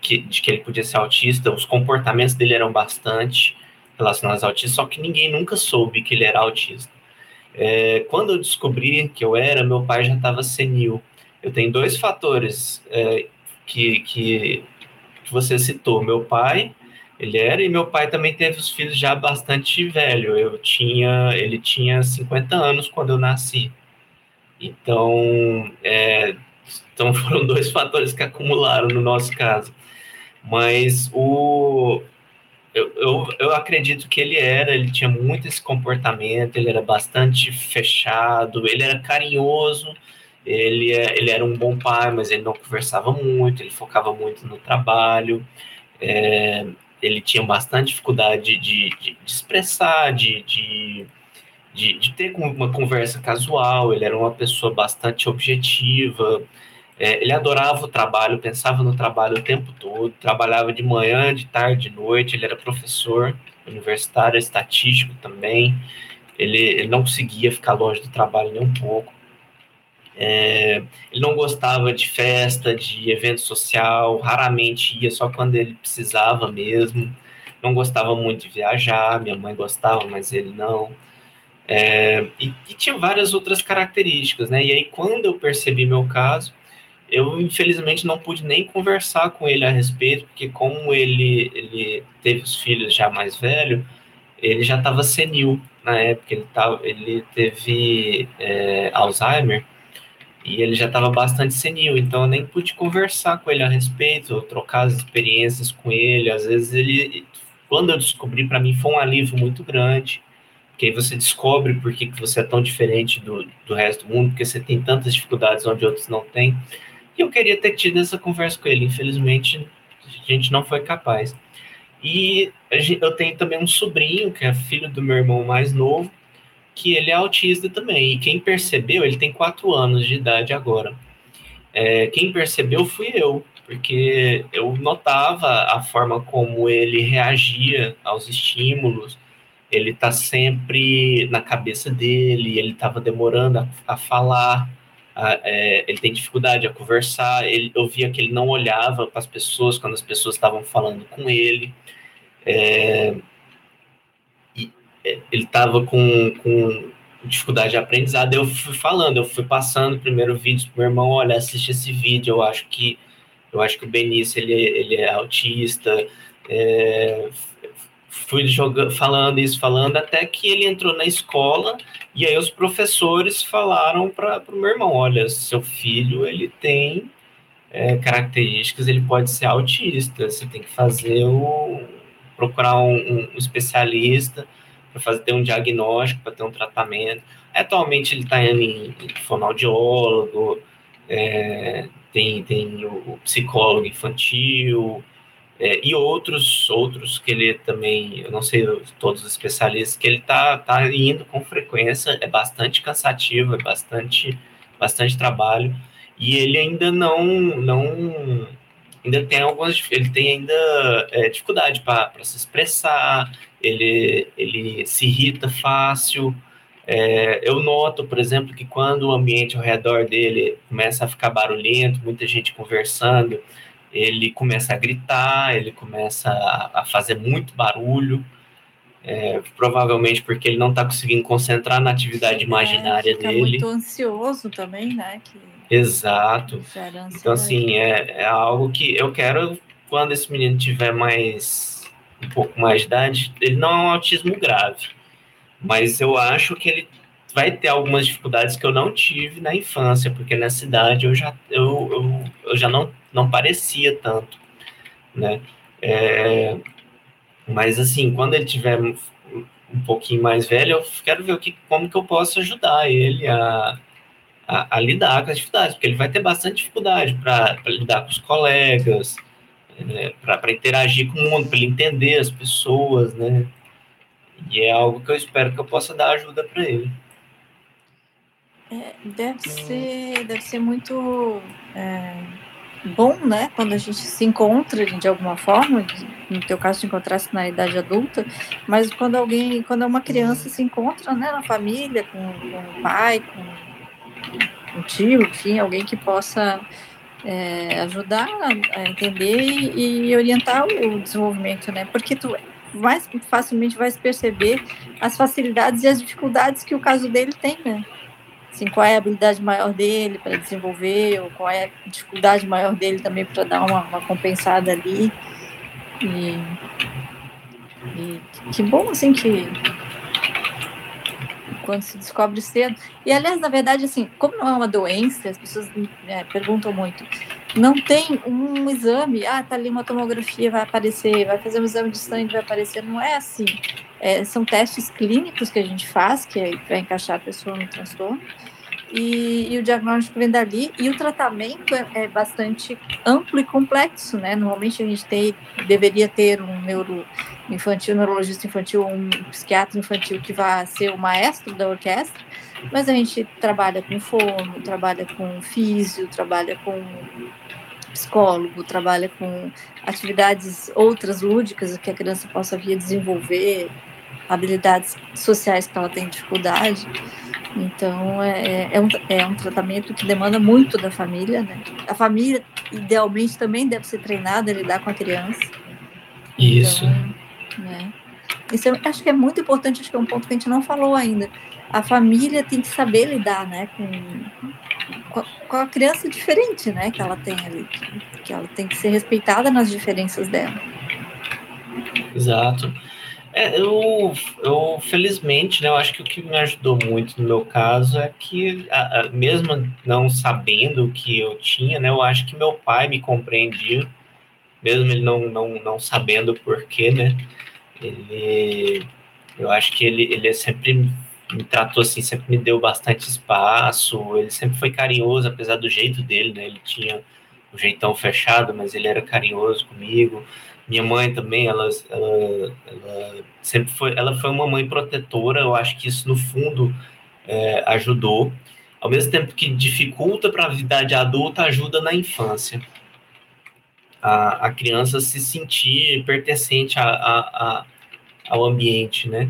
Speaker 3: que, de que ele podia ser autista. Os comportamentos dele eram bastante relacionados ao autismo, só que ninguém nunca soube que ele era autista. É, quando eu descobri que eu era, meu pai já estava senil. Eu tenho dois fatores é, que, que, que, você citou. Meu pai, ele era, e meu pai também teve os filhos já bastante velho. Eu tinha, ele tinha 50 anos quando eu nasci. Então, é, então [LAUGHS] foram dois fatores que acumularam no nosso caso. Mas o, eu, eu, eu acredito que ele era, ele tinha muito esse comportamento, ele era bastante fechado, ele era carinhoso, ele, é, ele era um bom pai, mas ele não conversava muito, ele focava muito no trabalho, é, ele tinha bastante dificuldade de, de, de expressar, de, de, de, de ter uma conversa casual, ele era uma pessoa bastante objetiva, é, ele adorava o trabalho, pensava no trabalho o tempo todo, trabalhava de manhã, de tarde, de noite. Ele era professor universitário, estatístico também. Ele, ele não conseguia ficar longe do trabalho nem um pouco. É, ele não gostava de festa, de evento social, raramente ia só quando ele precisava mesmo. Não gostava muito de viajar, minha mãe gostava, mas ele não. É, e, e, tinha várias outras características, né? E aí, quando eu percebi meu caso, eu infelizmente não pude nem conversar com ele a respeito, porque como ele, ele teve os filhos já mais velho, ele já estava senil na época, ele, tava, ele teve é, Alzheimer, e ele já estava bastante senil, então eu nem pude conversar com ele a respeito, trocar as experiências com ele. Às vezes ele, quando eu descobri, para mim foi um alívio muito grande, porque aí você descobre por que, que você é tão diferente do, do resto do mundo, porque você tem tantas dificuldades onde outros não têm. Eu queria ter tido essa conversa com ele, infelizmente a gente não foi capaz. E eu tenho também um sobrinho, que é filho do meu irmão mais novo, que ele é autista também. E quem percebeu, ele tem quatro anos de idade agora. É, quem percebeu fui eu, porque eu notava a forma como ele reagia aos estímulos. Ele tá sempre na cabeça dele, ele estava demorando a, a falar, é, ele tem dificuldade a conversar. Ele, eu via que ele não olhava para as pessoas quando as pessoas estavam falando com ele. É, ele estava com, com dificuldade de aprendizado. Eu fui falando, eu fui passando primeiro vídeo pro meu irmão, olha, assiste esse vídeo, eu acho que eu acho que o Benício ele, ele é autista. É, fui jogando, falando isso, falando, até que ele entrou na escola e aí os professores falaram para o meu irmão, olha, seu filho ele tem é, características, ele pode ser autista, você tem que fazer o procurar um, um especialista para fazer ter um diagnóstico, para ter um tratamento. Atualmente ele está indo em, fonoaudiólogo, é, tem, tem o psicólogo infantil é, e outros outros que ele também, eu não sei todos os especialistas, que ele está tá indo com frequência, é bastante cansativo, é bastante, bastante trabalho, e ele ainda não, não ainda tem algumas, ele tem ainda é, dificuldade para se expressar, ele, ele se irrita fácil. É, eu noto, por exemplo, que quando o ambiente ao redor dele começa a ficar barulhento, muita gente conversando, ele começa a gritar, ele começa a, a fazer muito barulho, é, provavelmente porque ele não está conseguindo concentrar na atividade é, imaginária fica dele.
Speaker 2: muito ansioso também, né? Que
Speaker 3: Exato. Então, assim, é, é algo que eu quero, quando esse menino tiver mais um pouco mais de idade, ele não é um autismo grave, mas eu acho que ele vai ter algumas dificuldades que eu não tive na infância, porque nessa idade eu já, eu, eu, eu já não, não parecia tanto, né? É, mas assim, quando ele tiver um pouquinho mais velho, eu quero ver o que, como que eu posso ajudar ele a, a, a lidar com as dificuldades, porque ele vai ter bastante dificuldade para lidar com os colegas, né, para interagir com o mundo, para ele entender as pessoas, né? E é algo que eu espero que eu possa dar ajuda para ele.
Speaker 2: É, deve ser, deve ser muito é, bom, né? Quando a gente se encontra de alguma forma, no teu caso, se encontrasse na idade adulta, mas quando alguém, quando uma criança se encontra, né, na família, com, com o pai, com, o tio, enfim, alguém que possa é, ajudar a entender e, e, orientar o desenvolvimento, né? Porque tu mais facilmente vai perceber as facilidades e as dificuldades que o caso dele tem, né? Assim, qual é a habilidade maior dele para desenvolver, ou qual é a dificuldade maior dele também para dar uma, uma, compensada ali. E, e que bom, assim, que quando se descobre cedo. E, aliás, na verdade, assim, como não é uma doença, as pessoas é, perguntam muito, não tem um exame, ah, tá ali uma tomografia, vai aparecer, vai fazer um exame de sangue, vai aparecer. Não é assim. É, são testes clínicos que a gente faz, que é para encaixar a pessoa no transtorno. E, e, o diagnóstico vem dali, e o tratamento é, é, bastante amplo e complexo, né? Normalmente a gente tem, deveria ter um neuro infantil, neurologista infantil, um psiquiatra infantil que vá ser o maestro da orquestra, mas a gente trabalha com fono, trabalha com físio, trabalha com psicólogo, trabalha com atividades outras lúdicas que a criança possa vir a desenvolver, habilidades sociais que ela tem dificuldade. Então, é, é, é, um, é um tratamento que demanda muito da família, né? A família, idealmente, também deve ser treinada a lidar com a criança.
Speaker 3: Isso.
Speaker 2: Então, né? Isso eu acho que é muito importante, acho que é um ponto que a gente não falou ainda. a família tem que saber lidar, né, com, com a criança diferente, né, que ela tem ali, que ela tem que ser respeitada nas diferenças dela.
Speaker 3: Exato. É, eu, eu, felizmente, né, eu acho que o que me ajudou muito no meu caso é que, a, a, mesmo não sabendo o que eu tinha, né, eu acho que meu pai me compreendia, mesmo ele não, não, não sabendo o porquê, né, ele, eu acho que ele, ele sempre me tratou assim, sempre me deu bastante espaço, ele sempre foi carinhoso, apesar do jeito dele, né, ele tinha o um jeitão fechado, mas ele era carinhoso comigo, minha mãe também, ela, ela, ela, sempre foi, ela foi uma mãe protetora. Eu acho que isso no fundo é, ajudou. Ao mesmo tempo que dificulta para a vida adulta, ajuda na infância. A, a criança se sentir pertencente a, a, a ao ambiente, né?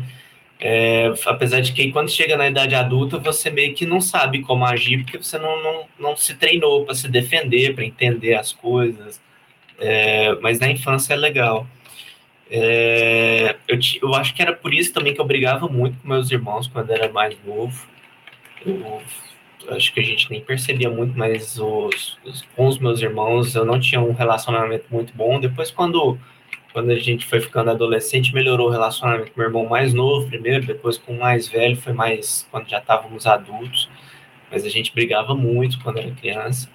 Speaker 3: É, apesar de que quando chega na idade adulta, você meio que não sabe como agir, porque você não, não, não se treinou para se defender, para entender as coisas. É, mas na infância é legal. É, eu, eu, acho que era por isso também que eu brigava muito com meus irmãos quando era mais novo. Eu, acho que a gente nem percebia muito, mas os, os, com os meus irmãos eu não tinha um relacionamento muito bom. Depois, quando, quando a gente foi ficando adolescente, melhorou o relacionamento com meu irmão mais novo primeiro, depois com o mais velho, foi mais quando já estávamos adultos. Mas a gente brigava muito quando era criança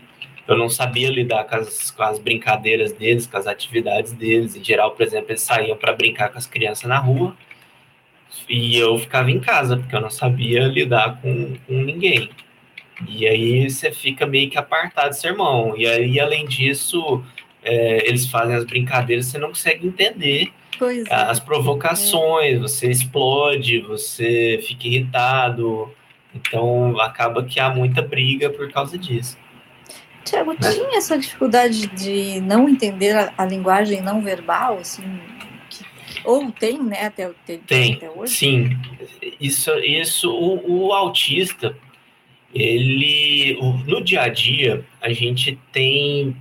Speaker 3: eu não sabia lidar com as, com as brincadeiras deles, com as atividades deles. Em geral, por exemplo, eles saíam para brincar com as crianças na rua e eu ficava em casa, porque eu não sabia lidar com, com ninguém. E aí você fica meio que apartado do seu irmão. E aí, além disso, é, eles fazem as brincadeiras, você não consegue entender
Speaker 2: pois
Speaker 3: as é. provocações, é. você explode, você fica irritado. Então, acaba que há muita briga por causa disso.
Speaker 2: Tiago, né? tinha essa dificuldade de não entender a, a linguagem não verbal, assim, que, ou tem, né, até,
Speaker 3: até, tem, até hoje? Sim, isso, isso o, o autista, ele, o, no dia a dia, a gente tem,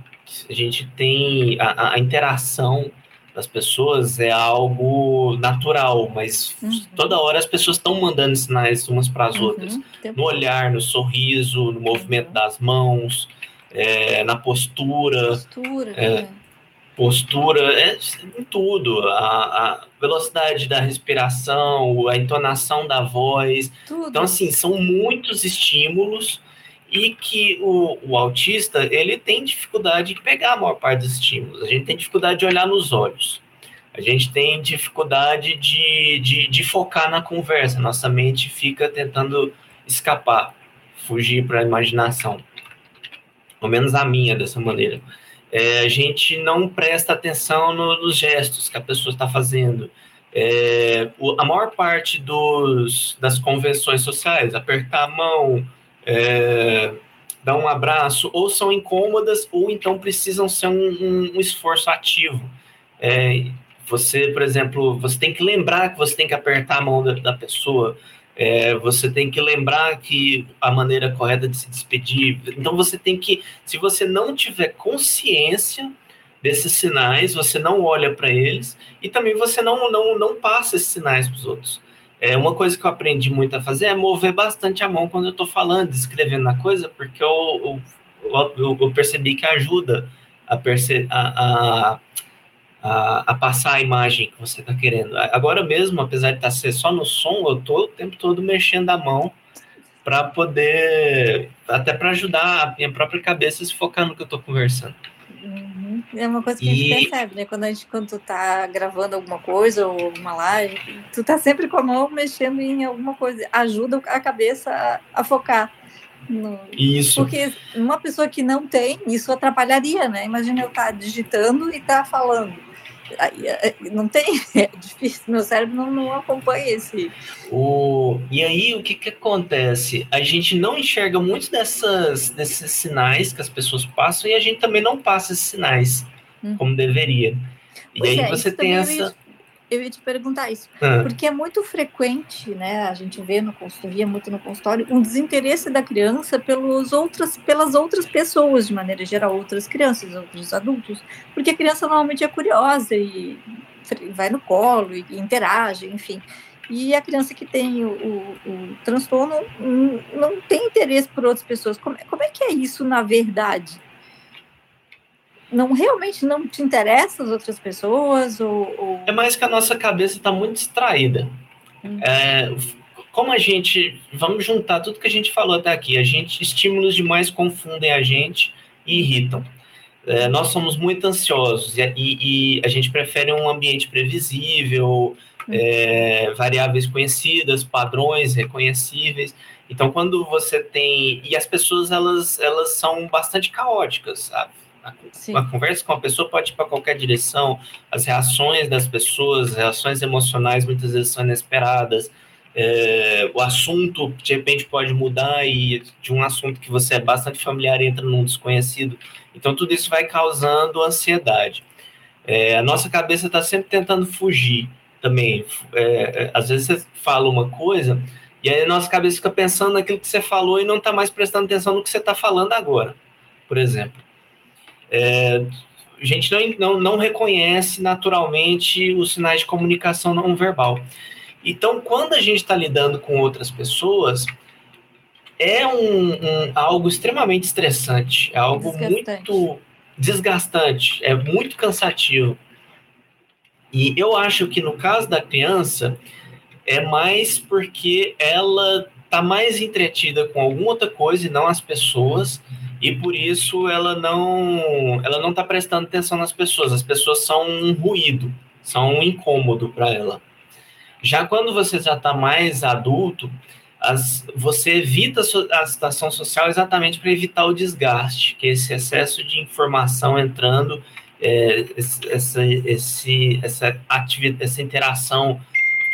Speaker 3: a gente tem a, a interação das pessoas é algo natural, mas uhum. toda hora as pessoas estão mandando sinais umas para as uhum. outras, no olhar, no sorriso, no movimento uhum. das mãos, é, na postura.
Speaker 2: Postura,
Speaker 3: é,
Speaker 2: né?
Speaker 3: Postura, é, em tudo. A, a, velocidade da respiração, a entonação da voz.
Speaker 2: Tudo.
Speaker 3: Então, assim, são muitos estímulos e que o, o autista, ele tem dificuldade de pegar a maior parte dos estímulos. A gente tem dificuldade de olhar nos olhos. A gente tem dificuldade de, de, de focar na conversa. Nossa mente fica tentando escapar, fugir para a imaginação pelo menos a minha dessa maneira. É, a gente não presta atenção no, nos gestos que a pessoa está fazendo. É, o, a maior parte dos, das convenções sociais, apertar a mão, é, dar um abraço, ou são incômodas, ou então precisam ser um, um, um esforço ativo. É, você, por exemplo, você tem que lembrar que você tem que apertar a mão da, da pessoa. É, você tem que lembrar que a maneira correta de se despedir. Então você tem que, se você não tiver consciência desses sinais, você não olha para eles e também você não, não, não passa esses sinais para os outros. É, uma coisa que eu aprendi muito a fazer é mover bastante a mão quando eu estou falando, escrevendo a coisa, porque eu, eu, eu, eu percebi que ajuda a, perce a, a a, a, passar a imagem que você está querendo. Agora mesmo, apesar de estar tá só no som, eu estou o tempo todo mexendo a mão para poder, até para ajudar a minha própria cabeça a se focar no que eu estou conversando.
Speaker 2: Uhum. É uma coisa que e... a gente percebe, né? Quando, a gente, quando tu tá gravando alguma coisa ou uma live, tu tá sempre com a mão mexendo em alguma coisa. Ajuda a cabeça a, a focar. No...
Speaker 3: Isso.
Speaker 2: Porque uma pessoa que não tem, isso atrapalharia, né? Imagina eu estar tá digitando e estar tá falando. É, não tem, [LAUGHS] é difícil, meu cérebro não, não acompanha esse.
Speaker 3: O, e aí, o que, que acontece? A gente não enxerga muitos dessas, desses sinais que as pessoas passam e a gente também não passa esses sinais hum. como deveria. E pois aí é, você tem essa
Speaker 2: eu ia te perguntar isso, ah. porque é muito frequente, né? A gente vê no consultoria, muito no consultório, um desinteresse da criança pelos outras, pelas outras pessoas, de maneira geral, outras crianças, outros adultos, porque a criança normalmente é curiosa e vai no colo e interage, enfim. e a criança que tem o, o, o transtorno não tem interesse por outras pessoas. Como, como é que é isso na verdade? Não realmente não te interessa as outras pessoas ou, ou...
Speaker 3: é mais que a nossa cabeça está muito distraída hum. é, como a gente vamos juntar tudo que a gente falou até aqui a gente estímulos demais confundem a gente e irritam é, nós somos muito ansiosos e, e, a gente prefere um ambiente previsível hum. é, variáveis conhecidas padrões reconhecíveis então quando você tem e as pessoas elas elas são bastante caóticas sabe a, a, conversa com a pessoa pode ir para qualquer direção, as reações das pessoas, as reações emocionais muitas vezes são inesperadas. É, o assunto de repente pode mudar e de um assunto que você é bastante familiar entra num desconhecido. Então tudo isso vai causando ansiedade. É, a nossa cabeça está sempre tentando fugir também. É, é, às vezes você fala uma coisa e aí a nossa cabeça fica pensando naquilo que você falou e não está mais prestando atenção no que você está falando agora, por exemplo é, a gente não, não, não reconhece naturalmente os sinais de comunicação não verbal. Então, quando a gente está lidando com outras pessoas, é um, um, algo extremamente estressante, é algo desgastante. muito desgastante, é muito cansativo. E eu acho que no caso da criança, é mais porque ela está mais entretida com alguma outra coisa e não as pessoas e por isso ela não ela não está prestando atenção nas pessoas. As pessoas são um ruído, são um incômodo para ela. Já quando você já está mais adulto, as, você evita a situação social exatamente para evitar o desgaste, que é esse excesso de informação entrando, é, essa, esse, essa, atividade, essa interação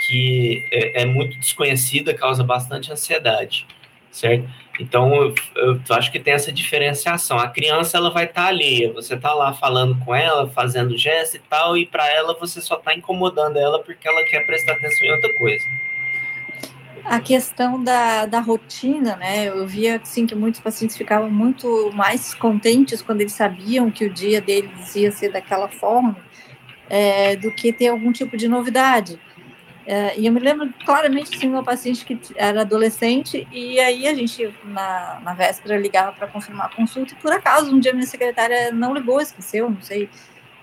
Speaker 3: que é, é muito desconhecida causa bastante ansiedade, certo? Então, eu, eu, acho que tem essa diferenciação. A criança ela vai estar tá alheia, você está lá falando com ela, fazendo gesto e tal, e para ela você só está incomodando ela porque ela quer prestar atenção em outra coisa.
Speaker 2: A questão da, da rotina, né? Eu via assim, que muitos pacientes ficavam muito mais contentes quando eles sabiam que o dia deles ia ser daquela forma, é, do que ter algum tipo de novidade. É, e eu me lembro claramente de uma paciente que era adolescente, e aí a gente, na, na véspera, ligava para confirmar a consulta, e por acaso, um dia minha secretária não ligou, esqueceu, não sei.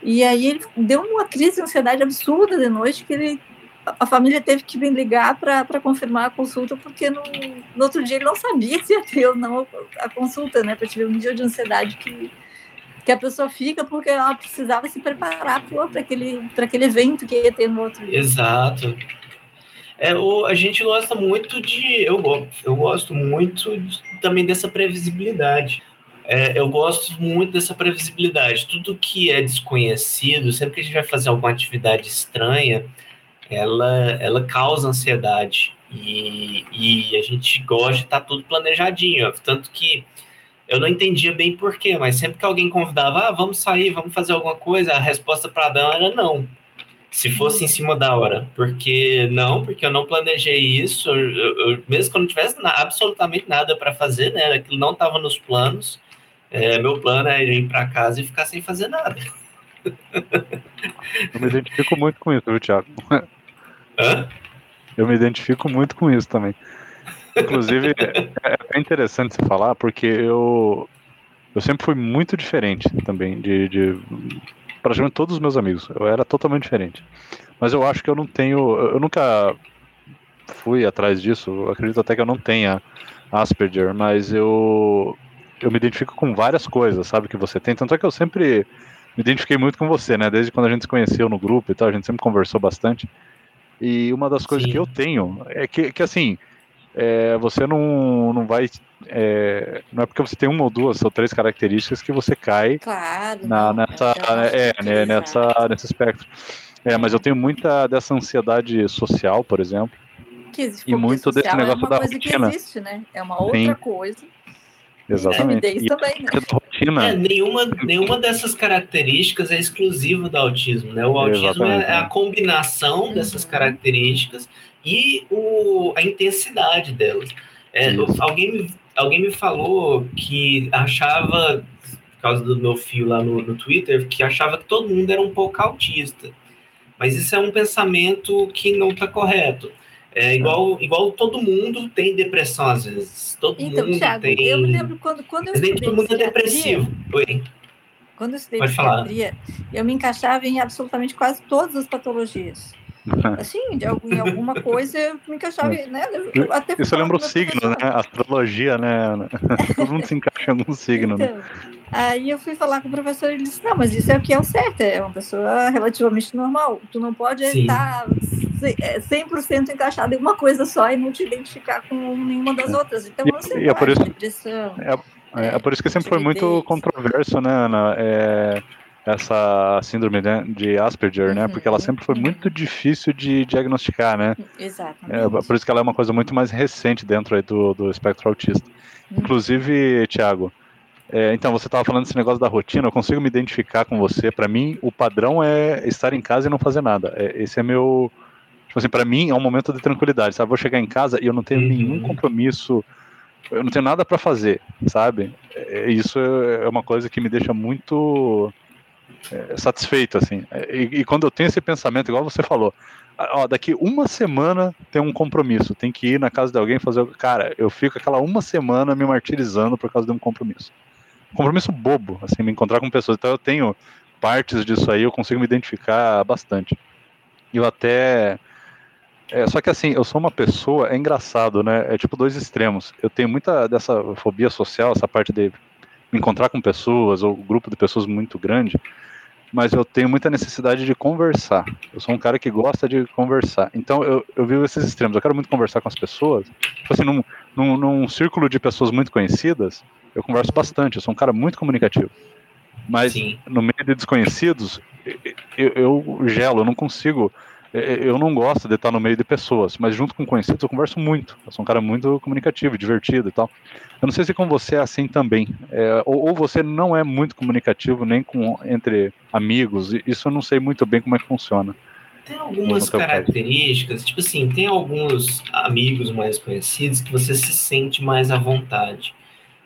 Speaker 2: E aí ele deu uma crise de ansiedade absurda de noite, que ele, a família teve que vir ligar para confirmar a consulta, porque no, no outro dia ele não sabia se ia ter ou não a consulta, né, para te ver um nível de ansiedade que, que a pessoa fica porque ela precisava se preparar para aquele, aquele evento que ia ter no outro dia.
Speaker 3: Exato. É, o, a gente gosta muito de. Eu, eu gosto muito de, também dessa previsibilidade. É, eu gosto muito dessa previsibilidade. Tudo que é desconhecido, sempre que a gente vai fazer alguma atividade estranha, ela, ela causa ansiedade. E, e a gente gosta de estar tá tudo planejadinho. Tanto que eu não entendia bem porquê, mas sempre que alguém convidava, ah, vamos sair, vamos fazer alguma coisa, a resposta para dar era não. Se fosse em cima da hora. Porque não, porque eu não planejei isso, eu, eu, mesmo que eu não tivesse na, absolutamente nada para fazer, né? Aquilo não estava nos planos. É, meu plano era ir para casa e ficar sem fazer nada.
Speaker 1: Eu me identifico muito com isso, viu, Thiago? Hã? Eu me identifico muito com isso também. Inclusive, é, é interessante você falar, porque eu, eu sempre fui muito diferente também de, de praticamente todos os meus amigos. Eu era totalmente diferente. Mas eu acho que eu não tenho. Eu nunca fui atrás disso. Eu acredito até que eu não tenha Asperger, mas eu eu me identifico com várias coisas, sabe, que você tem. Tanto é que eu sempre me identifiquei muito com você, né? Desde quando a gente se conheceu no grupo e tal, a gente sempre conversou bastante. E uma das coisas Sim. que eu tenho é que, que assim, é, você não, não vai. É, não é porque você tem uma ou duas ou três características que você cai
Speaker 2: claro,
Speaker 1: na, nessa, é, né, nessa, nesse espectro. É, mas eu tenho muita dessa ansiedade social, por exemplo.
Speaker 2: Que e muito desse negócio é uma da coisa rotina. Que existe, né? É uma outra Sim. coisa.
Speaker 1: Exatamente.
Speaker 2: E também, né?
Speaker 3: rotina. É, nenhuma, nenhuma dessas características é exclusiva do autismo, né? O autismo é, é a combinação uhum. dessas características e o, a intensidade delas. É, alguém, me, alguém me falou que achava, por causa do meu fio lá no, no Twitter, que achava que todo mundo era um pouco autista. Mas isso é um pensamento que não está correto. É igual, igual todo mundo tem depressão às vezes. Todo
Speaker 2: então,
Speaker 3: mundo
Speaker 2: Thiago,
Speaker 3: tem.
Speaker 2: eu me lembro quando, quando eu estudei
Speaker 3: todo mundo é depressivo. Oi.
Speaker 2: Quando eu estudei
Speaker 3: Pode falar.
Speaker 2: eu me encaixava em absolutamente quase todas as patologias. Assim, de algum, em alguma coisa eu me encaixava, né? Eu até
Speaker 1: Isso
Speaker 2: falar
Speaker 1: lembra o signo, né? Astrologia, né? Ana? [LAUGHS] Todo mundo se encaixa em algum signo, né?
Speaker 2: Então, aí eu fui falar com o professor e ele disse, não, mas isso é o que é o certo, é uma pessoa relativamente normal. Tu não pode
Speaker 3: Sim.
Speaker 2: estar ce- é, 100% encaixado em uma coisa só e não te identificar com nenhuma das outras. Então
Speaker 1: E-
Speaker 2: você
Speaker 1: e é por isso-
Speaker 2: depressão.
Speaker 1: É, é por isso que sempre foi muito controverso, né, Ana? É, essa síndrome né, de Asperger, né?
Speaker 2: Uhum,
Speaker 1: Porque ela sempre foi
Speaker 2: uhum.
Speaker 1: muito difícil de diagnosticar, né? É,
Speaker 2: Exatamente.
Speaker 1: por isso que ela é uma coisa muito mais recente dentro aí do, do espectro autista.
Speaker 2: Uhum.
Speaker 1: Inclusive, Thiago, é, então você estava falando desse negócio da rotina, eu consigo me identificar com você. Para mim, o padrão é estar em casa e não fazer nada. É, esse é meu. Tipo assim, para mim é um momento de tranquilidade, sabe? Vou chegar em casa e eu não tenho
Speaker 3: Uhum.
Speaker 1: nenhum compromisso, eu não tenho nada para fazer, sabe? É, isso é uma coisa que me deixa muito é, satisfeito, assim. É, E, e quando eu tenho esse pensamento, igual você falou, ó, daqui uma semana tem um compromisso, tem que ir na casa de alguém fazer. Cara, eu fico aquela uma semana me martirizando por causa de um compromisso. Compromisso bobo, assim, me encontrar com pessoas. Então eu tenho partes disso aí, eu consigo me identificar bastante. Eu até. é, só que assim, eu sou uma pessoa, é engraçado, né? É tipo dois extremos. Eu tenho muita dessa fobia social, essa parte de me encontrar com pessoas, ou grupo de pessoas muito grande, mas eu tenho muita necessidade de conversar. Eu sou um cara que gosta de conversar. Então eu, eu vivo esses extremos. Eu quero muito conversar com as pessoas. Tipo assim, num, num, num círculo de pessoas muito conhecidas, eu converso bastante. Eu sou um cara muito comunicativo. Mas
Speaker 3: Sim.
Speaker 1: no meio de desconhecidos, eu, eu gelo, eu não consigo. Eu não gosto de estar no meio de pessoas, mas junto com conhecidos eu converso muito. Eu sou um cara muito comunicativo, divertido e tal. Eu não sei se com você é assim também. É, ou, ou você não é muito comunicativo nem com entre amigos. Isso eu não sei muito bem como é que funciona.
Speaker 3: Tem algumas características, tipo assim, tem alguns amigos mais conhecidos que você se sente mais à vontade.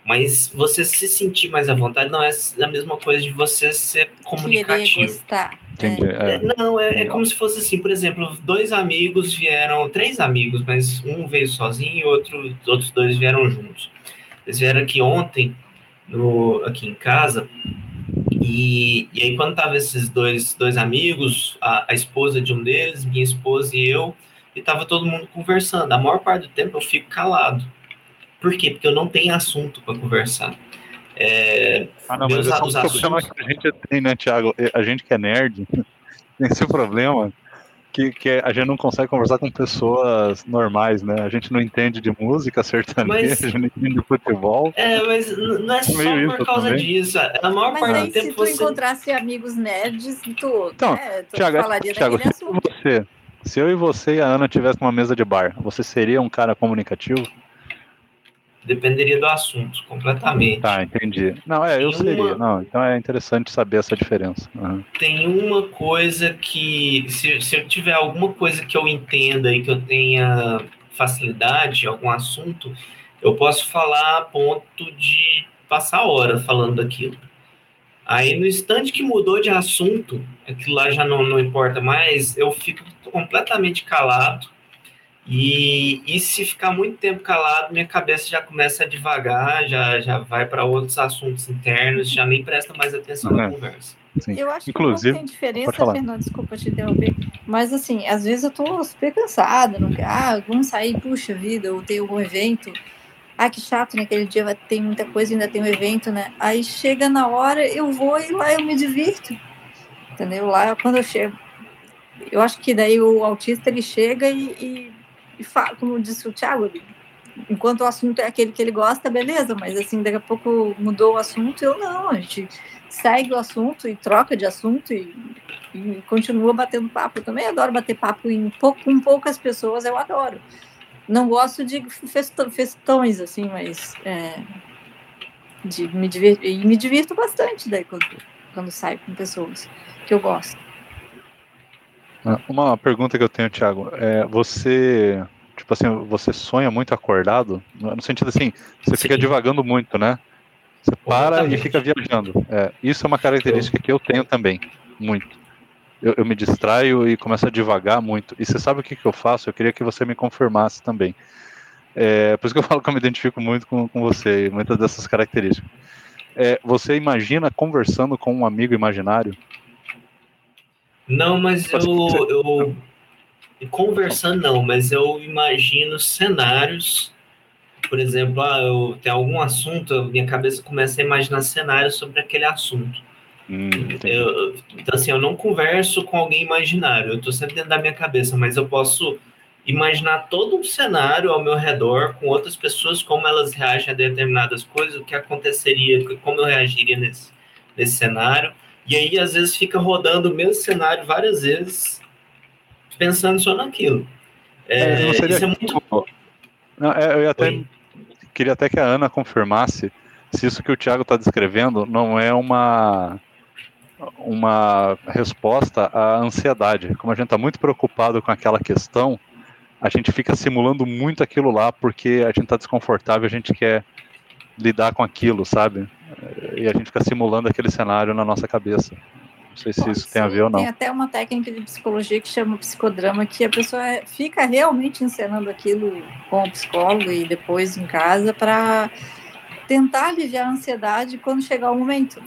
Speaker 3: Mas você se sentir mais à vontade não é a mesma coisa de você ser
Speaker 2: Querer
Speaker 3: comunicativo.
Speaker 2: gostar.
Speaker 1: Entendi.
Speaker 3: É,
Speaker 1: É.
Speaker 3: Não, é, é como se fosse assim, por exemplo, dois amigos vieram, três amigos, mas um veio sozinho e outro, os outros dois vieram juntos. Eles vieram aqui ontem, no, aqui em casa, e, e aí quando tava esses dois, dois amigos, a, a esposa de um deles, minha esposa e eu, e tava todo mundo conversando. A maior parte do tempo eu fico calado. Por quê? Porque eu não tenho assunto para conversar. É,
Speaker 1: Ah, não,
Speaker 3: Meus
Speaker 1: mas é um problema que a gente tem, né, Thiago? A gente que é nerd [LAUGHS] tem esse problema que, que é- a gente não consegue conversar com pessoas normais, né? A gente não entende de música sertaneja,
Speaker 3: Mas-
Speaker 1: a gente não entende de futebol.
Speaker 3: é, mas não é só por causa
Speaker 1: também.
Speaker 3: disso. A maior
Speaker 2: Mas
Speaker 3: parte
Speaker 2: aí,
Speaker 3: do
Speaker 2: se
Speaker 3: tempo
Speaker 2: tu
Speaker 3: você.
Speaker 2: encontrasse amigos nerds, tu,
Speaker 1: Então,
Speaker 2: né, tu
Speaker 1: Thiago,
Speaker 2: falaria
Speaker 1: Thiago
Speaker 2: daquele
Speaker 1: se,
Speaker 2: assunto.
Speaker 1: você, se eu e você e a Ana tivesse uma mesa de bar, você seria um cara comunicativo?
Speaker 3: Dependeria do assunto, completamente.
Speaker 1: Tá, entendi. Não, é, eu
Speaker 3: Tem
Speaker 1: seria.
Speaker 3: uma-
Speaker 1: Não, então é interessante saber essa diferença. Aham.
Speaker 3: Tem uma coisa que, se, se eu tiver alguma coisa que eu entenda e que eu tenha facilidade, algum assunto, eu posso falar a ponto de passar hora falando daquilo. Aí, no instante que mudou de assunto, aquilo lá já não, não importa mais, eu fico completamente calado. E, e se ficar muito tempo calado, minha cabeça já começa a devagar, já, já vai para outros assuntos internos, já nem presta mais atenção na
Speaker 1: É.
Speaker 3: conversa.
Speaker 1: Sim.
Speaker 2: Eu acho
Speaker 1: Inclusive-
Speaker 2: que não tem diferença. Fernando, desculpa te interromper. Mas assim, às vezes eu tô super cansada, não quero, ah, vamos sair, puxa vida, ou tem algum evento. Ah, que chato, naquele dia vai ter muita coisa, ainda tem um evento, né? Aí chega na hora, eu vou e lá eu me divirto. Entendeu? Lá quando eu chego. Eu acho que daí o autista ele chega e, e, e fala, como disse o Thiago, enquanto o assunto é aquele que ele gosta, beleza, mas assim, daqui a pouco mudou o assunto, eu não, a gente segue o assunto e troca de assunto e, e continua batendo papo. Eu também adoro bater papo em pou, com poucas pessoas, eu adoro. Não gosto de festões, assim, mas é, de me divertir, e me divirto bastante daí quando, quando saio com pessoas que eu gosto.
Speaker 1: Uma pergunta que eu tenho, Thiago, é você, tipo assim, você sonha muito acordado? No sentido assim, você fica
Speaker 3: Sim.
Speaker 1: divagando muito, né? Você para e
Speaker 3: Completamente.
Speaker 1: fica viajando. É, isso é uma característica que eu tenho também, muito. eu, eu, me distraio e começo a devagar muito. E você sabe o que, que eu faço? Eu queria que você me confirmasse também. É, por isso que eu falo que eu me identifico muito com, com você e muitas dessas características. É, você imagina conversando com um amigo imaginário?
Speaker 3: Não, mas eu, eu conversando não, mas eu imagino cenários. Por exemplo, ah, eu tenho algum assunto, minha cabeça começa a imaginar cenários sobre aquele assunto. Hum, eu, então, assim, eu não converso com alguém imaginário, eu estou sempre dentro da minha cabeça, mas eu posso imaginar todo um cenário ao meu redor com outras pessoas, como elas reagem a determinadas coisas, o que aconteceria, como eu reagiria nesse, nesse cenário. E aí, às vezes, fica rodando o mesmo cenário várias vezes, pensando só naquilo. É, é, isso é muito.
Speaker 1: Não, é, eu até Oi. queria até que a Ana confirmasse se isso que o Thiago está descrevendo não é uma uma resposta à ansiedade. Como a gente está muito preocupado com aquela questão, a gente fica simulando muito aquilo lá porque a gente está desconfortável, a gente quer lidar com aquilo, sabe? E a gente fica simulando aquele cenário na nossa cabeça. Não sei se isso tem a ver ou não.
Speaker 2: Tem até uma técnica de psicologia que chama psicodrama, que a pessoa fica realmente encenando aquilo com o psicólogo e depois em casa para tentar aliviar a ansiedade quando chegar o momento.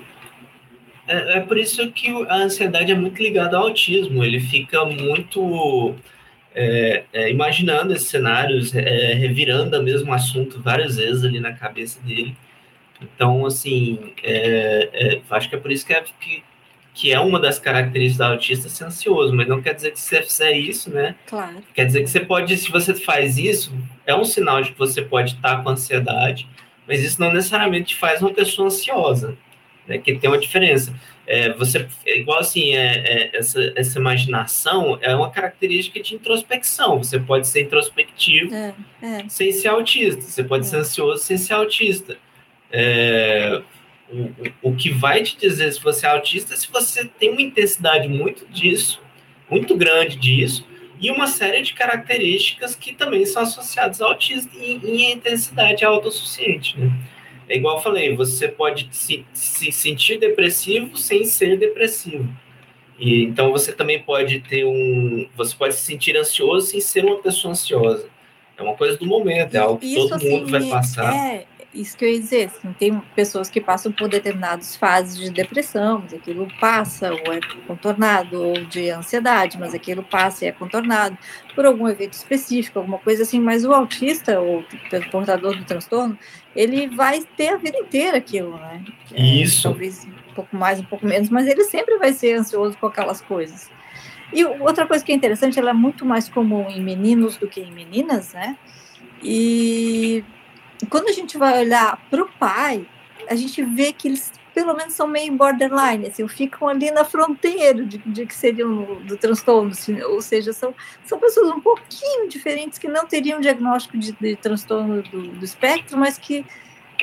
Speaker 3: É, é, por isso que a ansiedade é muito ligada ao autismo. Ele fica muito é, é, imaginando esses cenários, é, revirando o mesmo assunto várias vezes ali na cabeça dele. Então, assim, é, é, acho que é por isso que é, que, que é uma das características do autista ser ansioso, mas não quer dizer que se você fizer isso, né?
Speaker 2: Claro.
Speaker 3: Quer dizer que você pode, se você faz isso, é um sinal de que você pode estar com ansiedade, mas isso não necessariamente te faz uma pessoa ansiosa, né? Que tem uma diferença. É, você é igual assim é, é, essa, essa imaginação é uma característica de introspecção você pode ser introspectivo
Speaker 2: é, é.
Speaker 3: sem ser autista você pode ser ansioso sem ser autista é, o, o que vai te dizer se você é autista é se você tem uma intensidade muito disso muito grande disso e uma série de características que também são associadas ao autismo e, e intensidade autossuficiente né? É igual eu falei, você pode se, se sentir depressivo sem ser depressivo. E então você também pode ter um, você pode se sentir ansioso sem ser uma pessoa ansiosa. É uma coisa do momento, é algo que Isso, todo assim, mundo vai passar.
Speaker 2: É, isso que eu ia dizer, assim, tem pessoas que passam por determinadas fases de depressão, mas aquilo passa ou é contornado, ou de ansiedade, mas aquilo passa e é contornado por algum evento específico, alguma coisa assim, mas o autista, ou o portador do transtorno, ele vai ter a vida inteira aquilo, né?
Speaker 3: É, isso.
Speaker 2: talvez um pouco mais, um pouco menos, mas ele sempre vai ser ansioso com aquelas coisas. E outra coisa que é interessante, ela é muito mais comum em meninos do que em meninas, né? E quando a gente vai olhar para o pai, a gente vê que eles pelo menos são meio borderline, assim, ficam ali na fronteira de, de que seriam do transtorno, ou seja, são, são pessoas um pouquinho diferentes que não teriam diagnóstico de, de transtorno do, do, espectro, mas que,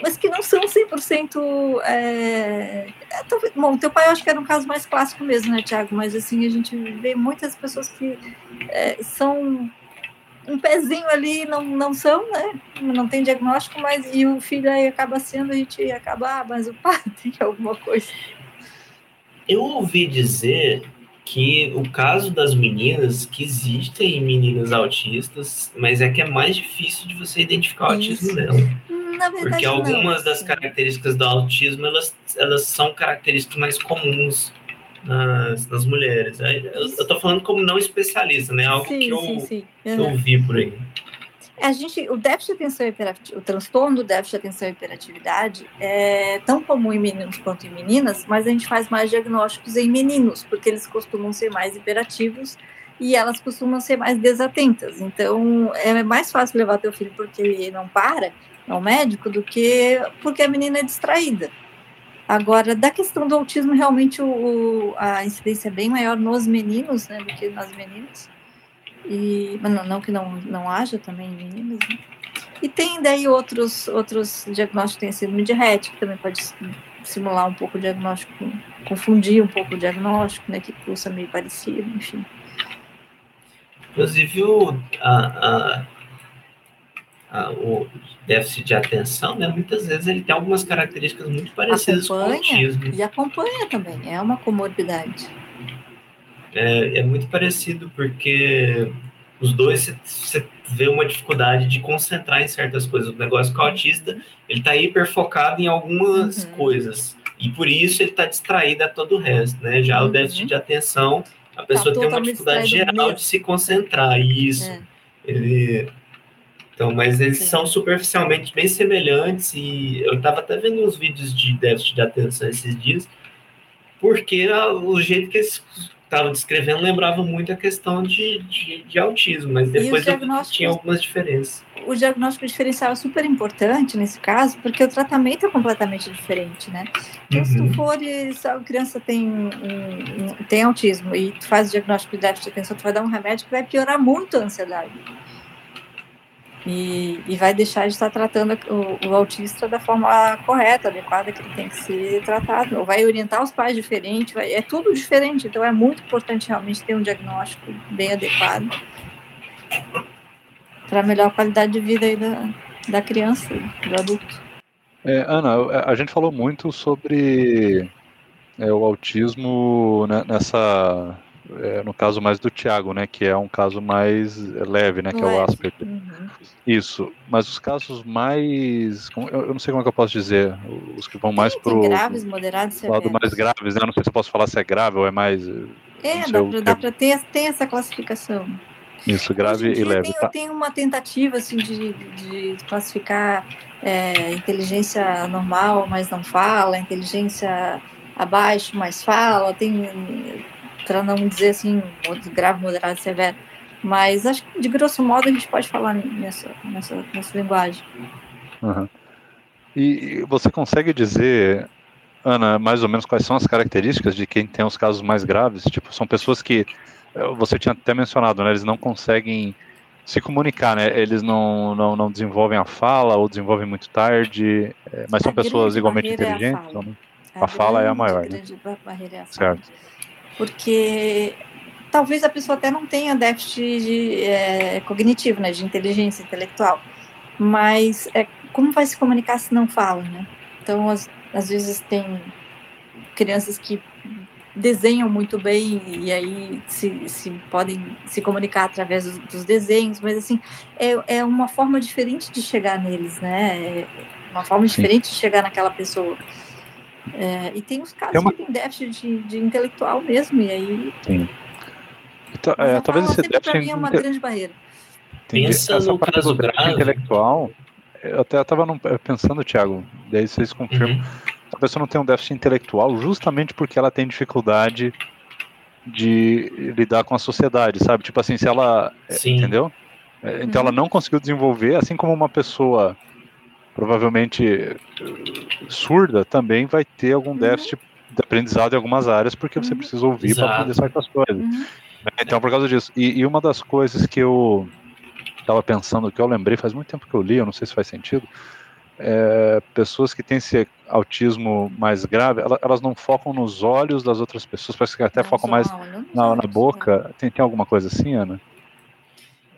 Speaker 2: mas que não são 100%. É, é, bom, teu pai eu acho que era um caso mais clássico mesmo, né, Tiago? Mas assim, a gente vê muitas pessoas que é, são um pezinho ali não, não são, né? Não tem diagnóstico, mas e o filho aí acaba sendo, a gente acaba, ah, mas o pai [LAUGHS] tem alguma coisa.
Speaker 3: Eu ouvi dizer que o caso das meninas, que existem meninas autistas, mas é que é mais difícil de você identificar o autismo dela.
Speaker 2: Verdade,
Speaker 3: Porque algumas
Speaker 2: não,
Speaker 3: das características do autismo, elas, elas são características mais comuns nas, nas mulheres. Eu estou falando como não especialista, né? Algo sim, que, eu, sim, sim. Uhum. eu vi por aí.
Speaker 2: A gente, o déficit de atenção hiperatividade, o transtorno do déficit de atenção e hiperatividade é tão comum em meninos quanto em meninas, mas a gente faz mais diagnósticos em meninos, porque eles costumam ser mais hiperativos e elas costumam ser mais desatentas. Então, é mais fácil levar teu filho porque ele não para ao médico do que porque a menina é distraída. Agora, da questão do autismo, realmente o, a incidência é bem maior nos meninos né, do que nas meninas. E, não, não que não, não haja também em meninas. Né? E tem daí outros, outros diagnósticos, tem síndrome de Rett, que também pode simular um pouco o diagnóstico, confundir um pouco o diagnóstico, né, que pulsa meio parecido, enfim.
Speaker 3: Inclusive, o, a, a, o déficit de atenção, né, muitas vezes ele tem algumas características muito parecidas
Speaker 2: acompanha,
Speaker 3: com o autismo.
Speaker 2: E acompanha também, é uma comorbidade.
Speaker 3: é, é muito parecido, porque os dois você vê uma dificuldade de concentrar em certas coisas. O negócio com o autista, ele está hiper focado em algumas uhum. coisas. E por isso ele está distraído a todo o resto, né? Já uhum. o déficit de atenção, a tá pessoa tá tem uma dificuldade geral mesmo. de se concentrar. Isso. É. Ele... Então, mas eles Sim. são superficialmente bem semelhantes e eu estava até vendo uns vídeos de déficit de atenção esses dias, porque o jeito que eles estava descrevendo lembrava muito a questão de, de, de autismo, mas depois tinha algumas diferenças.
Speaker 2: O diagnóstico diferencial é super importante nesse caso, porque o tratamento é completamente diferente, né? Então, uhum. se tu uhum. fores, a criança tem, tem autismo e tu faz o diagnóstico de déficit de atenção, tu vai dar um remédio que vai piorar muito a ansiedade e, e vai deixar de estar tratando o, o, autista da forma correta, adequada que ele tem que ser tratado, ou vai orientar os pais diferente, vai, é tudo diferente, então é muito importante realmente ter um diagnóstico bem adequado para melhor qualidade de vida aí da, da criança, do adulto.
Speaker 1: É, Ana, a gente falou muito sobre é, o autismo né, nessa é, no caso mais do Tiago, né, que é um caso mais leve, né, que leve. é o Asperger. Uhum. Isso, mas os casos mais, eu não sei como é que eu posso dizer, os que vão mais pro
Speaker 2: graves, moderados,
Speaker 1: lado mais graves, né, não sei se eu posso falar se é grave ou é mais
Speaker 2: É, dá para dá para ter, ter essa classificação.
Speaker 1: Isso, grave e leve.
Speaker 2: Tem, tá. tem uma tentativa assim de, de classificar é, inteligência normal, mas não fala, inteligência abaixo, mas fala, tem para não dizer assim, grave, moderado, severo. Mas acho que, de grosso modo, a gente pode falar nessa, nessa, nessa linguagem.
Speaker 1: Uhum. E você consegue dizer, Ana, mais ou menos quais são as características de quem tem os casos mais graves? Tipo, são pessoas que, eh, você tinha até mencionado, né, eles não conseguem se comunicar, né? Eles não, não, não desenvolvem a fala ou desenvolvem muito tarde, eh, mas são pessoas igualmente inteligentes? É a fala, a, a fala é a maior. Né? É a. Certo
Speaker 2: porque talvez a pessoa até não tenha déficit de, é, cognitivo, né, de inteligência intelectual, mas é, como vai se comunicar se não fala, né? Então, às, às vezes tem crianças que desenham muito bem e aí se, se podem se comunicar através dos, dos desenhos, mas assim é, é uma forma diferente de chegar neles, né? É uma forma Sim. diferente de chegar naquela pessoa. É, e tem os casos uma... que tem déficit de, de, intelectual mesmo, e aí. Sim.
Speaker 1: Então, é, talvez esse
Speaker 2: déficit. Mim é uma grande barreira.
Speaker 3: Tem Pensa essa no parte caso grave.
Speaker 1: intelectual. Eu até estava pensando, Thiago, daí vocês confirmam. Uhum. A pessoa não tem um déficit intelectual justamente porque ela tem dificuldade de lidar com a sociedade, sabe? Tipo assim, se ela. Sim. Entendeu? É, então uhum. ela não conseguiu desenvolver, assim como uma pessoa provavelmente surda também vai ter algum uhum. déficit de aprendizado em algumas áreas, porque você uhum. precisa ouvir para aprender certas coisas. Uhum. Então, por causa disso. E, e, uma das coisas que eu estava pensando, que eu lembrei, faz muito tempo que eu li, eu não sei se faz sentido, é, pessoas que têm esse autismo mais grave, elas, não focam nos olhos das outras pessoas, parece que até não, focam mais na, na boca. Tem, tem alguma coisa assim, Ana?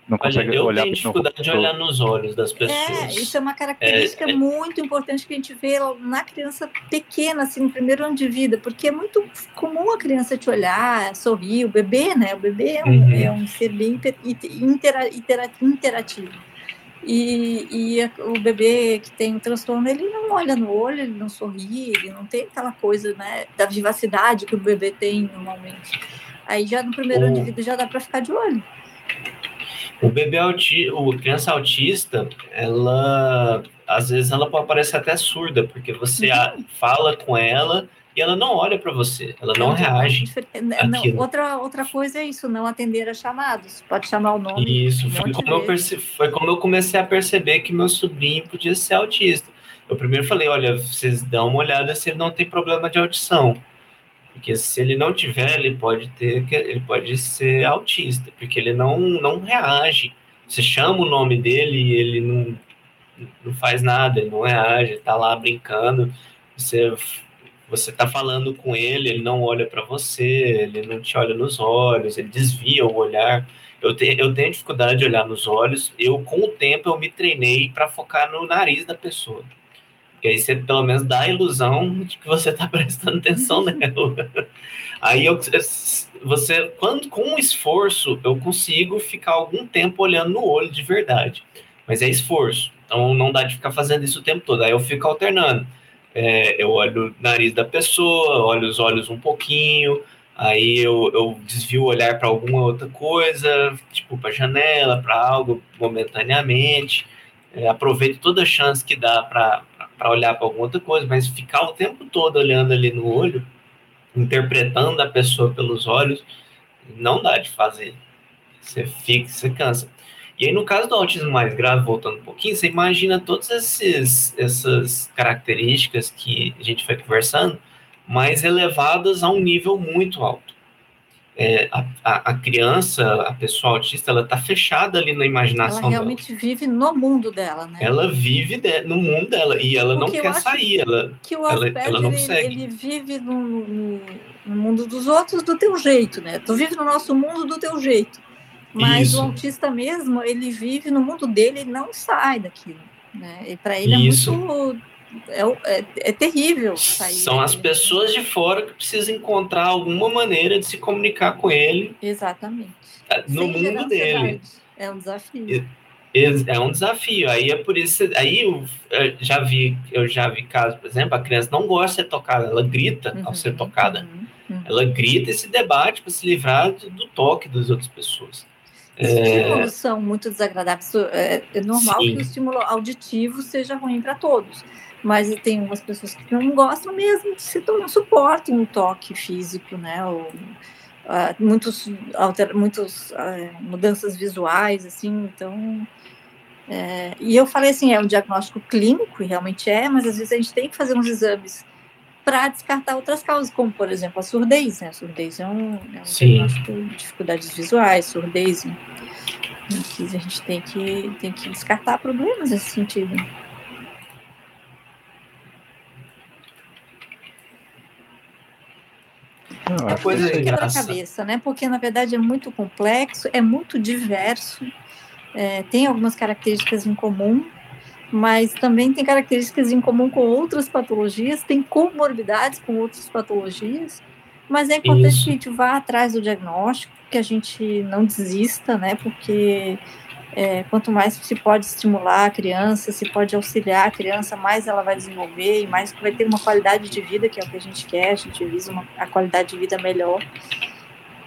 Speaker 3: Não consegue Olha, eu olhar tenho dificuldade de olhar nos olhos das é, pessoas.
Speaker 2: É, isso é uma característica é, é, muito importante que a gente vê na criança pequena, assim, no primeiro ano de vida, porque é muito comum a criança te olhar, sorrir, o bebê, né? O bebê é um, uhum. é um ser bem intera, intera, interativo. E, e o bebê que tem um transtorno, ele não olha no olho, ele não sorri, ele não tem aquela coisa, né, da vivacidade que o bebê tem normalmente. Aí já no primeiro ano de vida já dá para ficar de olho.
Speaker 3: O bebê autista, o criança autista, ela às vezes ela pode parecer até surda, porque você uhum. fala com ela e ela não olha para você, ela não, não reage.
Speaker 2: Não, outra, outra coisa é isso, não atender a chamados. Pode chamar o nome.
Speaker 3: Isso, foi como, eu perce... foi como eu comecei a perceber que meu sobrinho podia ser autista. Eu primeiro falei, olha, vocês dão uma olhada se ele não tem problema de audição. Porque se ele não tiver, ele pode ter, ele pode ser autista, porque ele não, não reage. Você chama o nome dele e ele não, não faz nada, ele não reage, ele tá lá brincando. Você você tá falando com ele, ele não olha para você, ele não te olha nos olhos, ele desvia o olhar. Eu, te, eu tenho dificuldade de olhar nos olhos. Eu, com o tempo, eu me treinei para focar no nariz da pessoa. Que aí você pelo menos dá a ilusão de que você está [LAUGHS] prestando atenção nela. Aí eu, você, quando, com esforço, eu consigo ficar algum tempo olhando no olho de verdade. Mas é esforço. Então não dá de ficar fazendo isso o tempo todo. Aí eu fico alternando. É, eu olho o nariz da pessoa, olho os olhos um pouquinho, aí eu, eu desvio o olhar para alguma outra coisa, tipo para janela, para algo momentaneamente. É, aproveito toda a chance que dá para olhar para alguma outra coisa, mas ficar o tempo todo olhando ali no olho, interpretando a pessoa pelos olhos, não dá de fazer. Você fica, você cansa. E aí, no caso do autismo mais grave, voltando um pouquinho, você imagina todas essas características que a gente foi conversando, mais elevadas a um nível muito alto. É, a, a, criança, a pessoa autista, ela está fechada ali na imaginação
Speaker 2: Ela realmente
Speaker 3: dela.
Speaker 2: vive no mundo dela, né?
Speaker 3: Ela vive de, no mundo dela e ela Porque não quer sair. Ela,
Speaker 2: que o ela, ela não ele, consegue. Ele vive no, no, no, mundo dos outros do teu jeito, né? Tu vive no nosso mundo do teu jeito. Mas Isso. o autista mesmo, ele vive no mundo dele e não sai daquilo. Né? E para ele Isso. é muito. É, é, é terrível sair.
Speaker 3: São as pessoas de fora que precisam encontrar alguma maneira de se comunicar com ele.
Speaker 2: Exatamente.
Speaker 3: É, no Sem mundo dele.
Speaker 2: É um desafio.
Speaker 3: É um desafio. Aí é por isso. Aí eu, eu já vi, eu já vi casos, por exemplo, a criança não gosta de ser tocada, ela grita uhum, ao ser tocada. Uhum, uhum. Ela grita e se debate para se livrar do, do toque das outras pessoas.
Speaker 2: Estímulos é... são muito desagradáveis. É, é normal Sim. que o estímulo auditivo seja ruim para todos, mas tem umas pessoas que não gostam mesmo, se não suportam um toque físico, né? Ou, uh, muitos, alter, muitos uh, mudanças visuais, assim, então. É, e eu falei assim, é um diagnóstico clínico, e realmente é, mas às vezes a gente tem que fazer uns exames para descartar outras causas, como, por exemplo, a surdez. Né? A surdez é um, é um diagnóstico de dificuldades visuais, surdez. Né? Que a gente tem que, tem que descartar problemas nesse sentido.
Speaker 3: Uma coisa é
Speaker 2: quebra-cabeça, né? Porque na verdade é muito complexo, é muito diverso, é, tem algumas características em comum, mas também tem características em comum com outras patologias, tem comorbidades com outras patologias, mas é importante que a gente vá atrás do diagnóstico, que a gente não desista, né? Porque é, quanto mais se pode estimular a criança, se pode auxiliar a criança, mais ela vai desenvolver e mais vai ter uma qualidade de vida, que é o que a gente quer, a gente visa uma, a qualidade de vida melhor.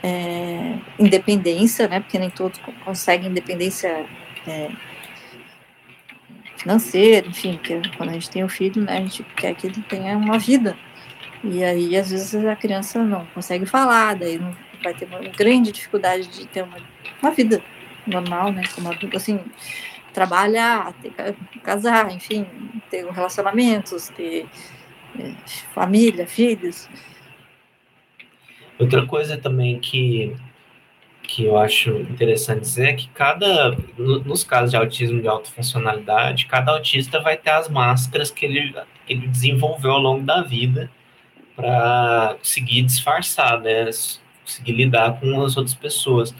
Speaker 2: É, independência, né? Porque nem todos conseguem independência é, financeiro, enfim, que quando a gente tem um filho, né, a gente quer que ele tenha uma vida. E aí, às vezes, a criança não consegue falar, daí não vai ter uma grande dificuldade de ter uma, uma vida normal, né, como assim, trabalhar, ter, casar, enfim, ter relacionamentos, ter é, família, filhos.
Speaker 3: Outra coisa também que que eu acho interessante dizer é que cada, nos casos de autismo de alta funcionalidade, cada autista vai ter as máscaras que ele, que ele desenvolveu ao longo da vida para conseguir disfarçar, né? conseguir lidar com as outras pessoas.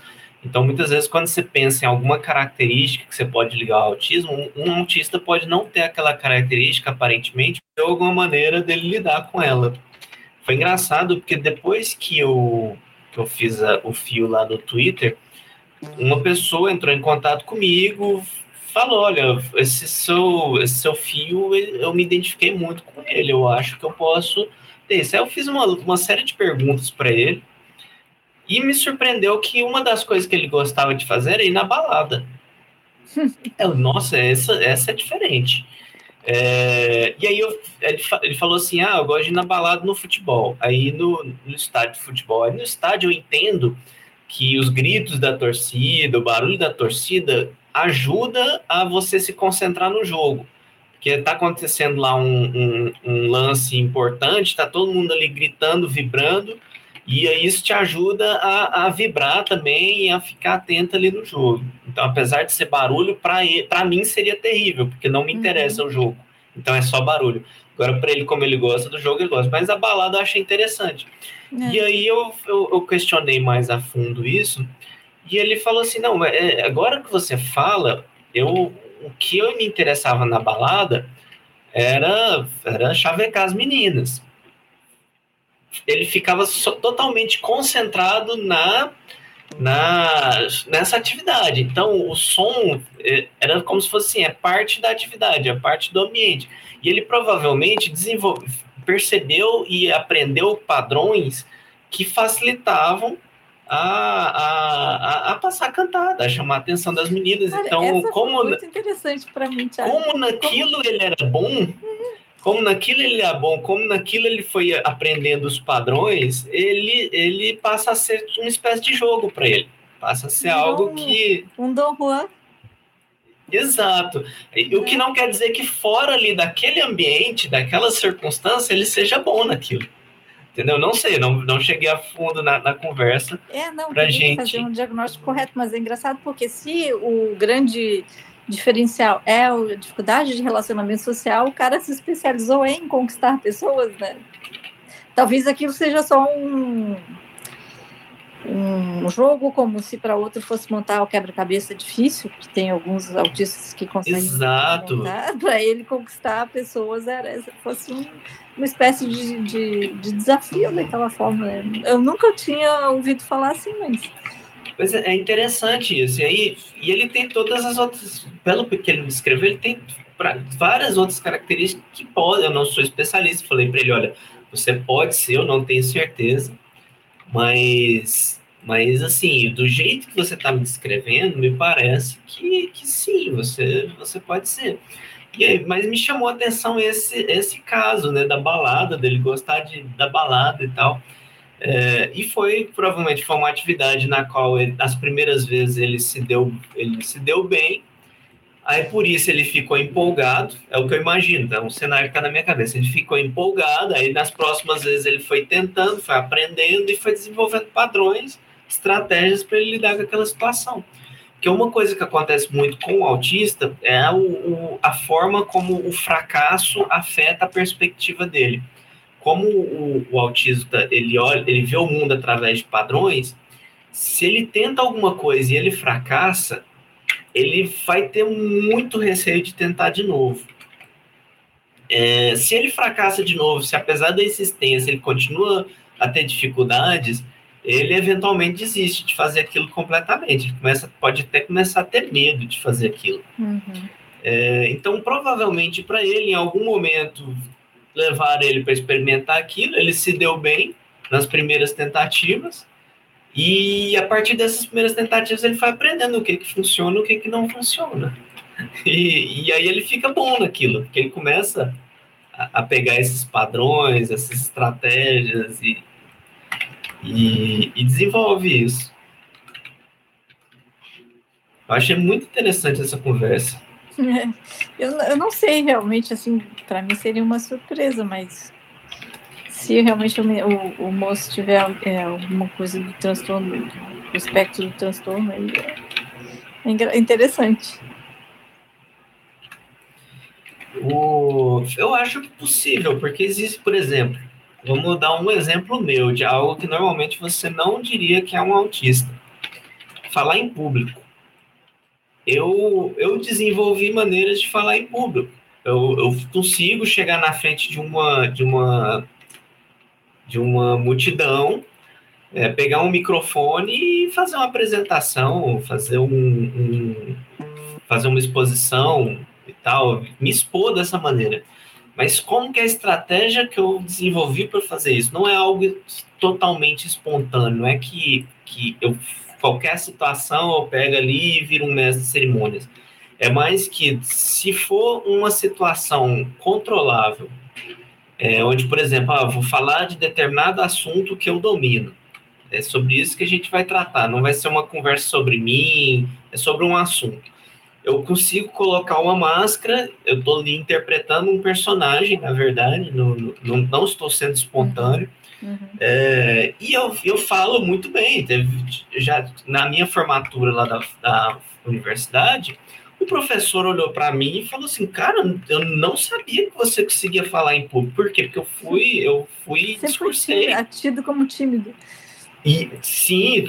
Speaker 3: Então, muitas vezes, quando você pensa em alguma característica que você pode ligar ao autismo, um, autista pode não ter aquela característica, aparentemente, de alguma maneira dele lidar com ela. Foi engraçado, porque depois que eu que eu fiz a, o fio lá no Twitter, uma pessoa entrou em contato comigo, falou, olha, esse seu, esse seu fio, eu me identifiquei muito com ele, eu acho que eu posso ter isso. Aí eu fiz uma, uma série de perguntas para ele, e me surpreendeu que uma das coisas que ele gostava de fazer era ir na balada. [LAUGHS] eu, nossa, essa, essa é diferente. É, e aí eu, ele, ele, falou assim: ah, eu gosto de ir na balada no futebol. Aí no, no estádio de futebol. Aí no estádio eu entendo que os gritos da torcida, o barulho da torcida, ajuda a você se concentrar no jogo. Porque está acontecendo lá um, um, um, lance importante, está todo mundo ali gritando, vibrando, e aí isso te ajuda a, a vibrar também e a ficar atento ali no jogo. Então, apesar de ser barulho, para mim seria terrível, porque não me uhum. interessa uhum. o jogo. Então é só barulho. Agora, para ele, como ele gosta do jogo, ele gosta. Mas a balada eu achei interessante. É. E aí eu, eu, eu, questionei mais a fundo isso. E ele falou assim: não, é, agora que você fala, eu, o que eu me interessava na balada era, era chavecar as meninas. Ele ficava totalmente concentrado na, na nessa atividade. Então, o som é, era como se fosse assim, é parte da atividade, é parte do ambiente. E ele provavelmente desenvolve, percebeu e aprendeu padrões que facilitavam a, a, a, passar cantada, a chamar a atenção das meninas. Cara, então, como
Speaker 2: muito interessante para mim, Thiago.
Speaker 3: Como naquilo como... ele era bom, como naquilo ele é bom, como naquilo ele foi aprendendo os padrões, ele ele passa a ser uma espécie de jogo para ele. Passa a ser um, algo que
Speaker 2: um Dom Juan.
Speaker 3: Exato. O que não quer dizer que fora ali daquele ambiente, daquela circunstância, ele seja bom naquilo. Entendeu? Não sei, não, não cheguei a fundo na, na conversa.
Speaker 2: É, não, pra gente fazer um diagnóstico correto, mas é engraçado porque se o grande diferencial é a dificuldade de relacionamento social, o cara se especializou em conquistar pessoas, né? Talvez aquilo seja só um, um jogo, como se para outro fosse montar o quebra-cabeça difícil, que tem alguns autistas que conseguem.
Speaker 3: Exato. [LAUGHS]
Speaker 2: Para ele conquistar pessoas, era, fosse um uma espécie de, de, de desafio daquela forma. Né? Eu nunca tinha ouvido falar assim, mas.
Speaker 3: Pois é, é interessante isso. E, aí, e ele tem todas as outras. Pelo que ele me escreveu, ele tem pra, várias outras características que podem. Eu não sou especialista, falei para ele: olha, você pode ser, eu não tenho certeza, mas. Mas, assim, do jeito que você está me descrevendo, me parece que, que sim, você, você pode ser. Aí, mas me chamou a atenção esse, esse caso, né, da balada, dele gostar de, da balada e tal. É, e foi, provavelmente, foi uma atividade na qual ele, as primeiras vezes ele se deu, ele se deu bem, aí por isso ele ficou empolgado, é o que eu imagino, é um cenário que está na minha cabeça, ele ficou empolgado, aí nas próximas vezes ele foi tentando, foi aprendendo e foi desenvolvendo padrões, estratégias para ele lidar com aquela situação. Porque uma coisa que acontece muito com o autista é o, o, a forma como o fracasso afeta a perspectiva dele. Como o, o autista ele olha, ele vê o mundo através de padrões, se ele tenta alguma coisa e ele fracassa, ele vai ter muito receio de tentar de novo. É, se ele fracassa de novo, se apesar da insistência ele continua a ter dificuldades, ele eventualmente desiste de fazer aquilo completamente. Ele começa, pode até começar a ter medo de fazer aquilo.
Speaker 2: Uhum.
Speaker 3: É, então, provavelmente, para ele, em algum momento, levar ele para experimentar aquilo, ele se deu bem nas primeiras tentativas. E a partir dessas primeiras tentativas, ele vai aprendendo o que, que funciona e o que, que não funciona. E, e aí ele fica bom naquilo, porque ele começa a, a pegar esses padrões, essas estratégias e, e, e desenvolve isso. Eu achei muito interessante essa conversa. [LAUGHS]
Speaker 2: Eu, eu não sei realmente, assim, para mim seria uma surpresa, mas se realmente o, o, o moço tiver é, alguma coisa do transtorno, do espectro do transtorno, aí é, é interessante.
Speaker 3: O, eu acho que possível, porque existe, por exemplo, Vamos dar um exemplo meu de algo que normalmente você não diria que é um autista. Falar em público. Eu, eu desenvolvi maneiras de falar em público. Eu, eu consigo chegar na frente de uma, de uma, de uma multidão, é, pegar um microfone e fazer uma apresentação, fazer um, um fazer uma exposição e tal, me expor dessa maneira. Mas como que é a estratégia que eu desenvolvi para fazer isso? Não é algo totalmente espontâneo, não é que, que eu qualquer situação eu pego ali e viro um mestre de cerimônias. É mais que se for uma situação controlável, é, onde, por exemplo, ah, vou falar de determinado assunto que eu domino. É sobre isso que a gente vai tratar. Não vai ser uma conversa sobre mim, é sobre um assunto eu consigo colocar uma máscara, eu estou ali interpretando um personagem, na verdade, não, não, não estou sendo espontâneo.
Speaker 2: Uhum.
Speaker 3: É, e eu, eu falo muito bem. Teve, já na minha formatura lá da, da universidade, o professor olhou para mim e falou assim: Cara, eu não sabia que você conseguia falar em público. Por quê? Porque eu fui, eu fui
Speaker 2: discursei. Foi tido como tímido.
Speaker 3: E sim,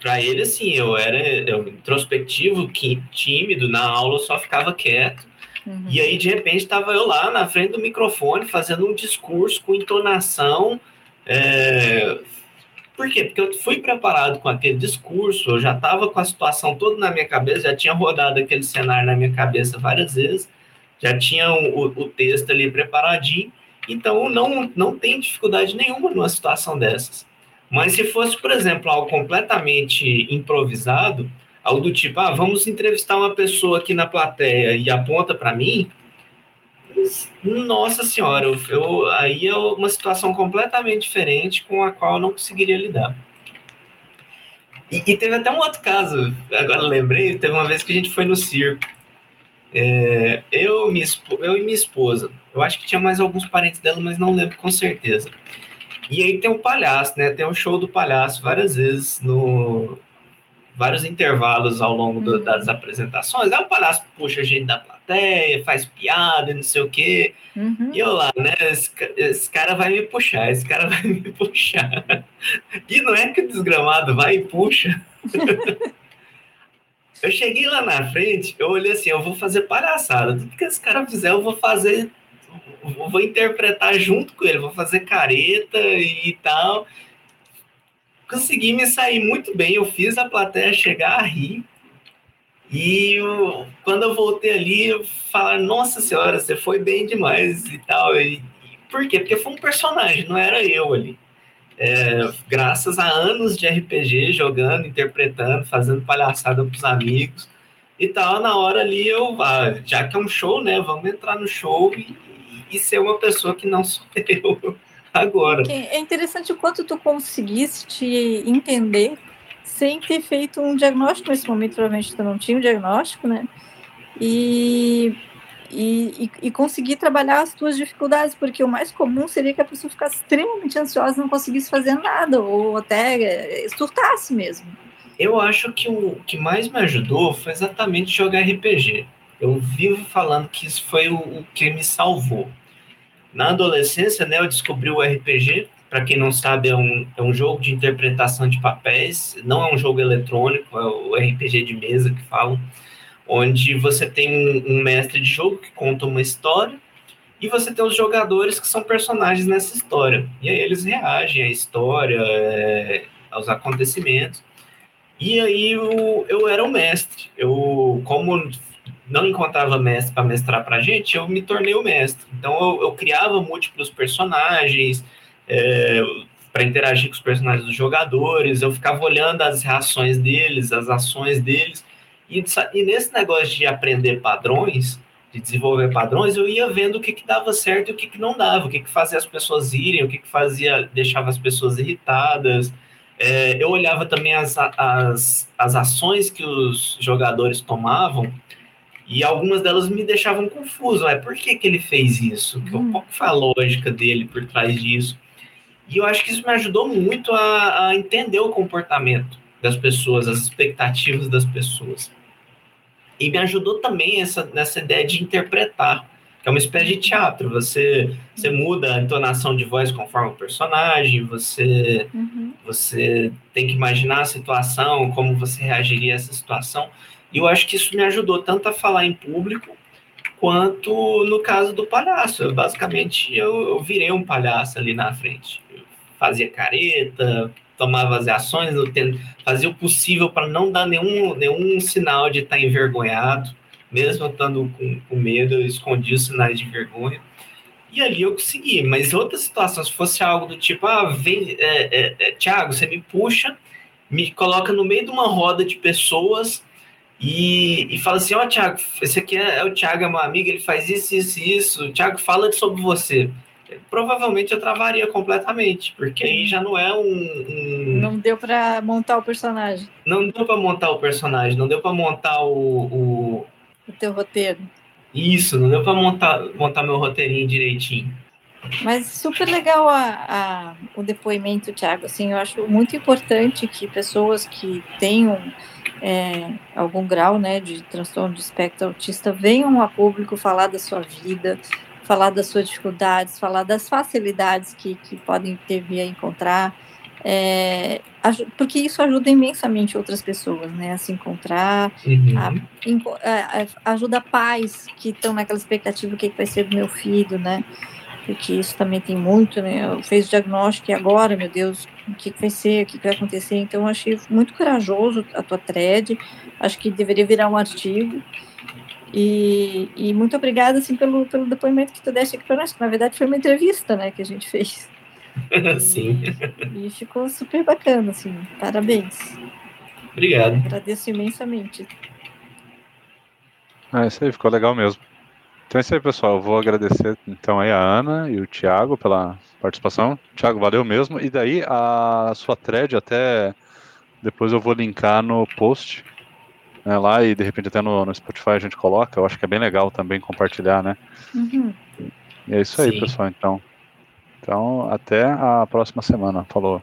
Speaker 3: para ele, assim, eu era eu, introspectivo, tímido, na aula eu só ficava quieto. Uhum. E aí, de repente, estava eu lá na frente do microfone, fazendo um discurso com entonação, É... Por quê? Porque eu fui preparado com aquele discurso, eu já estava com a situação toda na minha cabeça, já tinha rodado aquele cenário na minha cabeça várias vezes, já tinha o, o texto ali preparadinho, então não, não tem dificuldade nenhuma numa situação dessas. Mas se fosse, por exemplo, algo completamente improvisado, algo do tipo, ah, vamos entrevistar uma pessoa aqui na plateia e aponta para mim, nossa senhora, eu, eu, aí é uma situação completamente diferente com a qual eu não conseguiria lidar. E, e teve até um outro caso, agora lembrei, teve uma vez que a gente foi no circo. É, eu, minha, eu e minha esposa, eu acho que tinha mais alguns parentes dela, mas não lembro com certeza. E aí tem um palhaço, né? Tem um show do palhaço várias vezes no, vários intervalos ao longo do, das uhum. apresentações. Aí o palhaço puxa a gente da plateia, faz piada, não sei o quê. Uhum. E eu lá, né? Esse, esse, cara vai me puxar, esse cara vai me [LAUGHS] puxar. E não é que o desgramado vai e puxa. [LAUGHS] eu cheguei lá na frente, eu olhei assim, eu vou fazer palhaçada. Tudo que esse cara fizer, eu vou fazer, eu vou interpretar junto com ele, vou fazer careta e tal consegui me sair muito bem. Eu fiz a plateia chegar a rir. E eu, quando eu voltei ali, falei, nossa senhora, você foi bem demais e tal. E, por quê? Porque foi um personagem, não era eu ali. É, graças a anos de RPG, jogando, interpretando, fazendo palhaçada para os amigos e tal, na hora ali eu, ah, já que é um show, né, vamos entrar no show e, e ser uma pessoa que não sou [LAUGHS] eu agora.
Speaker 2: É interessante o quanto tu conseguiste entender sem ter feito um diagnóstico nesse momento, provavelmente tu não tinha um diagnóstico, né? E, e, e, conseguir trabalhar as tuas dificuldades, porque o mais comum seria que a pessoa ficasse extremamente ansiosa e não conseguisse fazer nada, ou até surtasse mesmo.
Speaker 3: Eu acho que o que mais me ajudou foi exatamente jogar RPG. Eu vivo falando que isso foi o, o que me salvou. Na adolescência, né, eu descobri o RPG. Para quem não sabe, é um, é um jogo de interpretação de papéis. Não é um jogo eletrônico, é o RPG de mesa que falam, onde você tem um, mestre de jogo que conta uma história e você tem os jogadores que são personagens nessa história. E aí eles reagem à história, é, aos acontecimentos. E aí eu, eu era o mestre. Eu, como não encontrava mestre para mestrar para gente, eu me tornei o mestre. Então eu, eu criava múltiplos personagens é, para interagir com os personagens dos jogadores, eu ficava olhando as reações deles, as ações deles, e, e nesse negócio de aprender padrões, de desenvolver padrões, eu ia vendo o que, que dava certo e o que, que não dava, o que, que fazia as pessoas irem, o que, que fazia, deixava as pessoas irritadas. É, eu olhava também as, as, as ações que os jogadores tomavam e algumas delas me deixavam confuso. É, por que, que ele fez isso? Hum. Qual foi a lógica dele por trás disso? E eu acho que isso me ajudou muito a, a entender o comportamento das pessoas, as expectativas das pessoas. E me ajudou também essa, nessa ideia de interpretar, que é uma espécie de teatro. Você, você muda a entonação de voz conforme o personagem, você, uhum. você tem que imaginar a situação, como você reagiria a essa situação. E eu acho que isso me ajudou tanto a falar em público, quanto no caso do palhaço. Eu, basicamente, eu, eu, virei um palhaço ali na frente. Fazia careta, tomava as ações, fazia o possível para não dar nenhum, nenhum sinal de estar tá envergonhado. Mesmo estando com, com medo, eu escondia os sinais de vergonha. E ali eu consegui. Mas outras situações, se fosse algo do tipo, ah, vem, é, é, é, Tiago, você me puxa, me coloca no meio de uma roda de pessoas e, e fala assim, ó, oh, Thiago, esse aqui é, é, o Thiago, é meu amigo, ele faz isso, isso, isso. Thiago, fala sobre você. Provavelmente eu travaria completamente, porque aí já não é um. um...
Speaker 2: Não deu para montar o personagem.
Speaker 3: Não deu para montar o personagem, não deu para montar o, o.
Speaker 2: O teu roteiro.
Speaker 3: Isso, não deu para montar, montar meu roteirinho direitinho.
Speaker 2: Mas super legal a, a, o depoimento, Thiago. Assim, eu acho muito importante que pessoas que tenham é, algum grau né, de transtorno de espectro autista venham a público falar da sua vida, falar das suas dificuldades, falar das facilidades que, que podem ter via encontrar, é, porque isso ajuda imensamente outras pessoas né, a se encontrar, uhum. a, a, ajuda pais que estão naquela expectativa o que, que vai ser do meu filho, né? porque isso também tem muito, né? Eu fez o diagnóstico e agora, meu Deus, o que vai ser, o que vai acontecer? Então, eu achei muito corajoso a tua thread, acho que deveria virar um artigo. E, e muito obrigada, assim, pelo, pelo depoimento que tu deste aqui para nós, que na verdade foi uma entrevista, né, que a gente fez. [LAUGHS]
Speaker 3: Sim.
Speaker 2: E, e ficou super bacana, assim, parabéns.
Speaker 3: Obrigado.
Speaker 2: Agradeço imensamente.
Speaker 1: É, isso aí, ficou legal mesmo. Então é isso aí, pessoal. Eu vou agradecer então aí a Ana e o Thiago pela participação. Thiago, valeu mesmo. E daí a sua thread até depois eu vou linkar no post né, lá e de repente até no, no, Spotify a gente coloca. Eu acho que é bem legal também compartilhar, né?
Speaker 2: Uhum.
Speaker 1: E é isso aí,
Speaker 3: Sim.
Speaker 1: pessoal. Então, então até a próxima semana. Falou.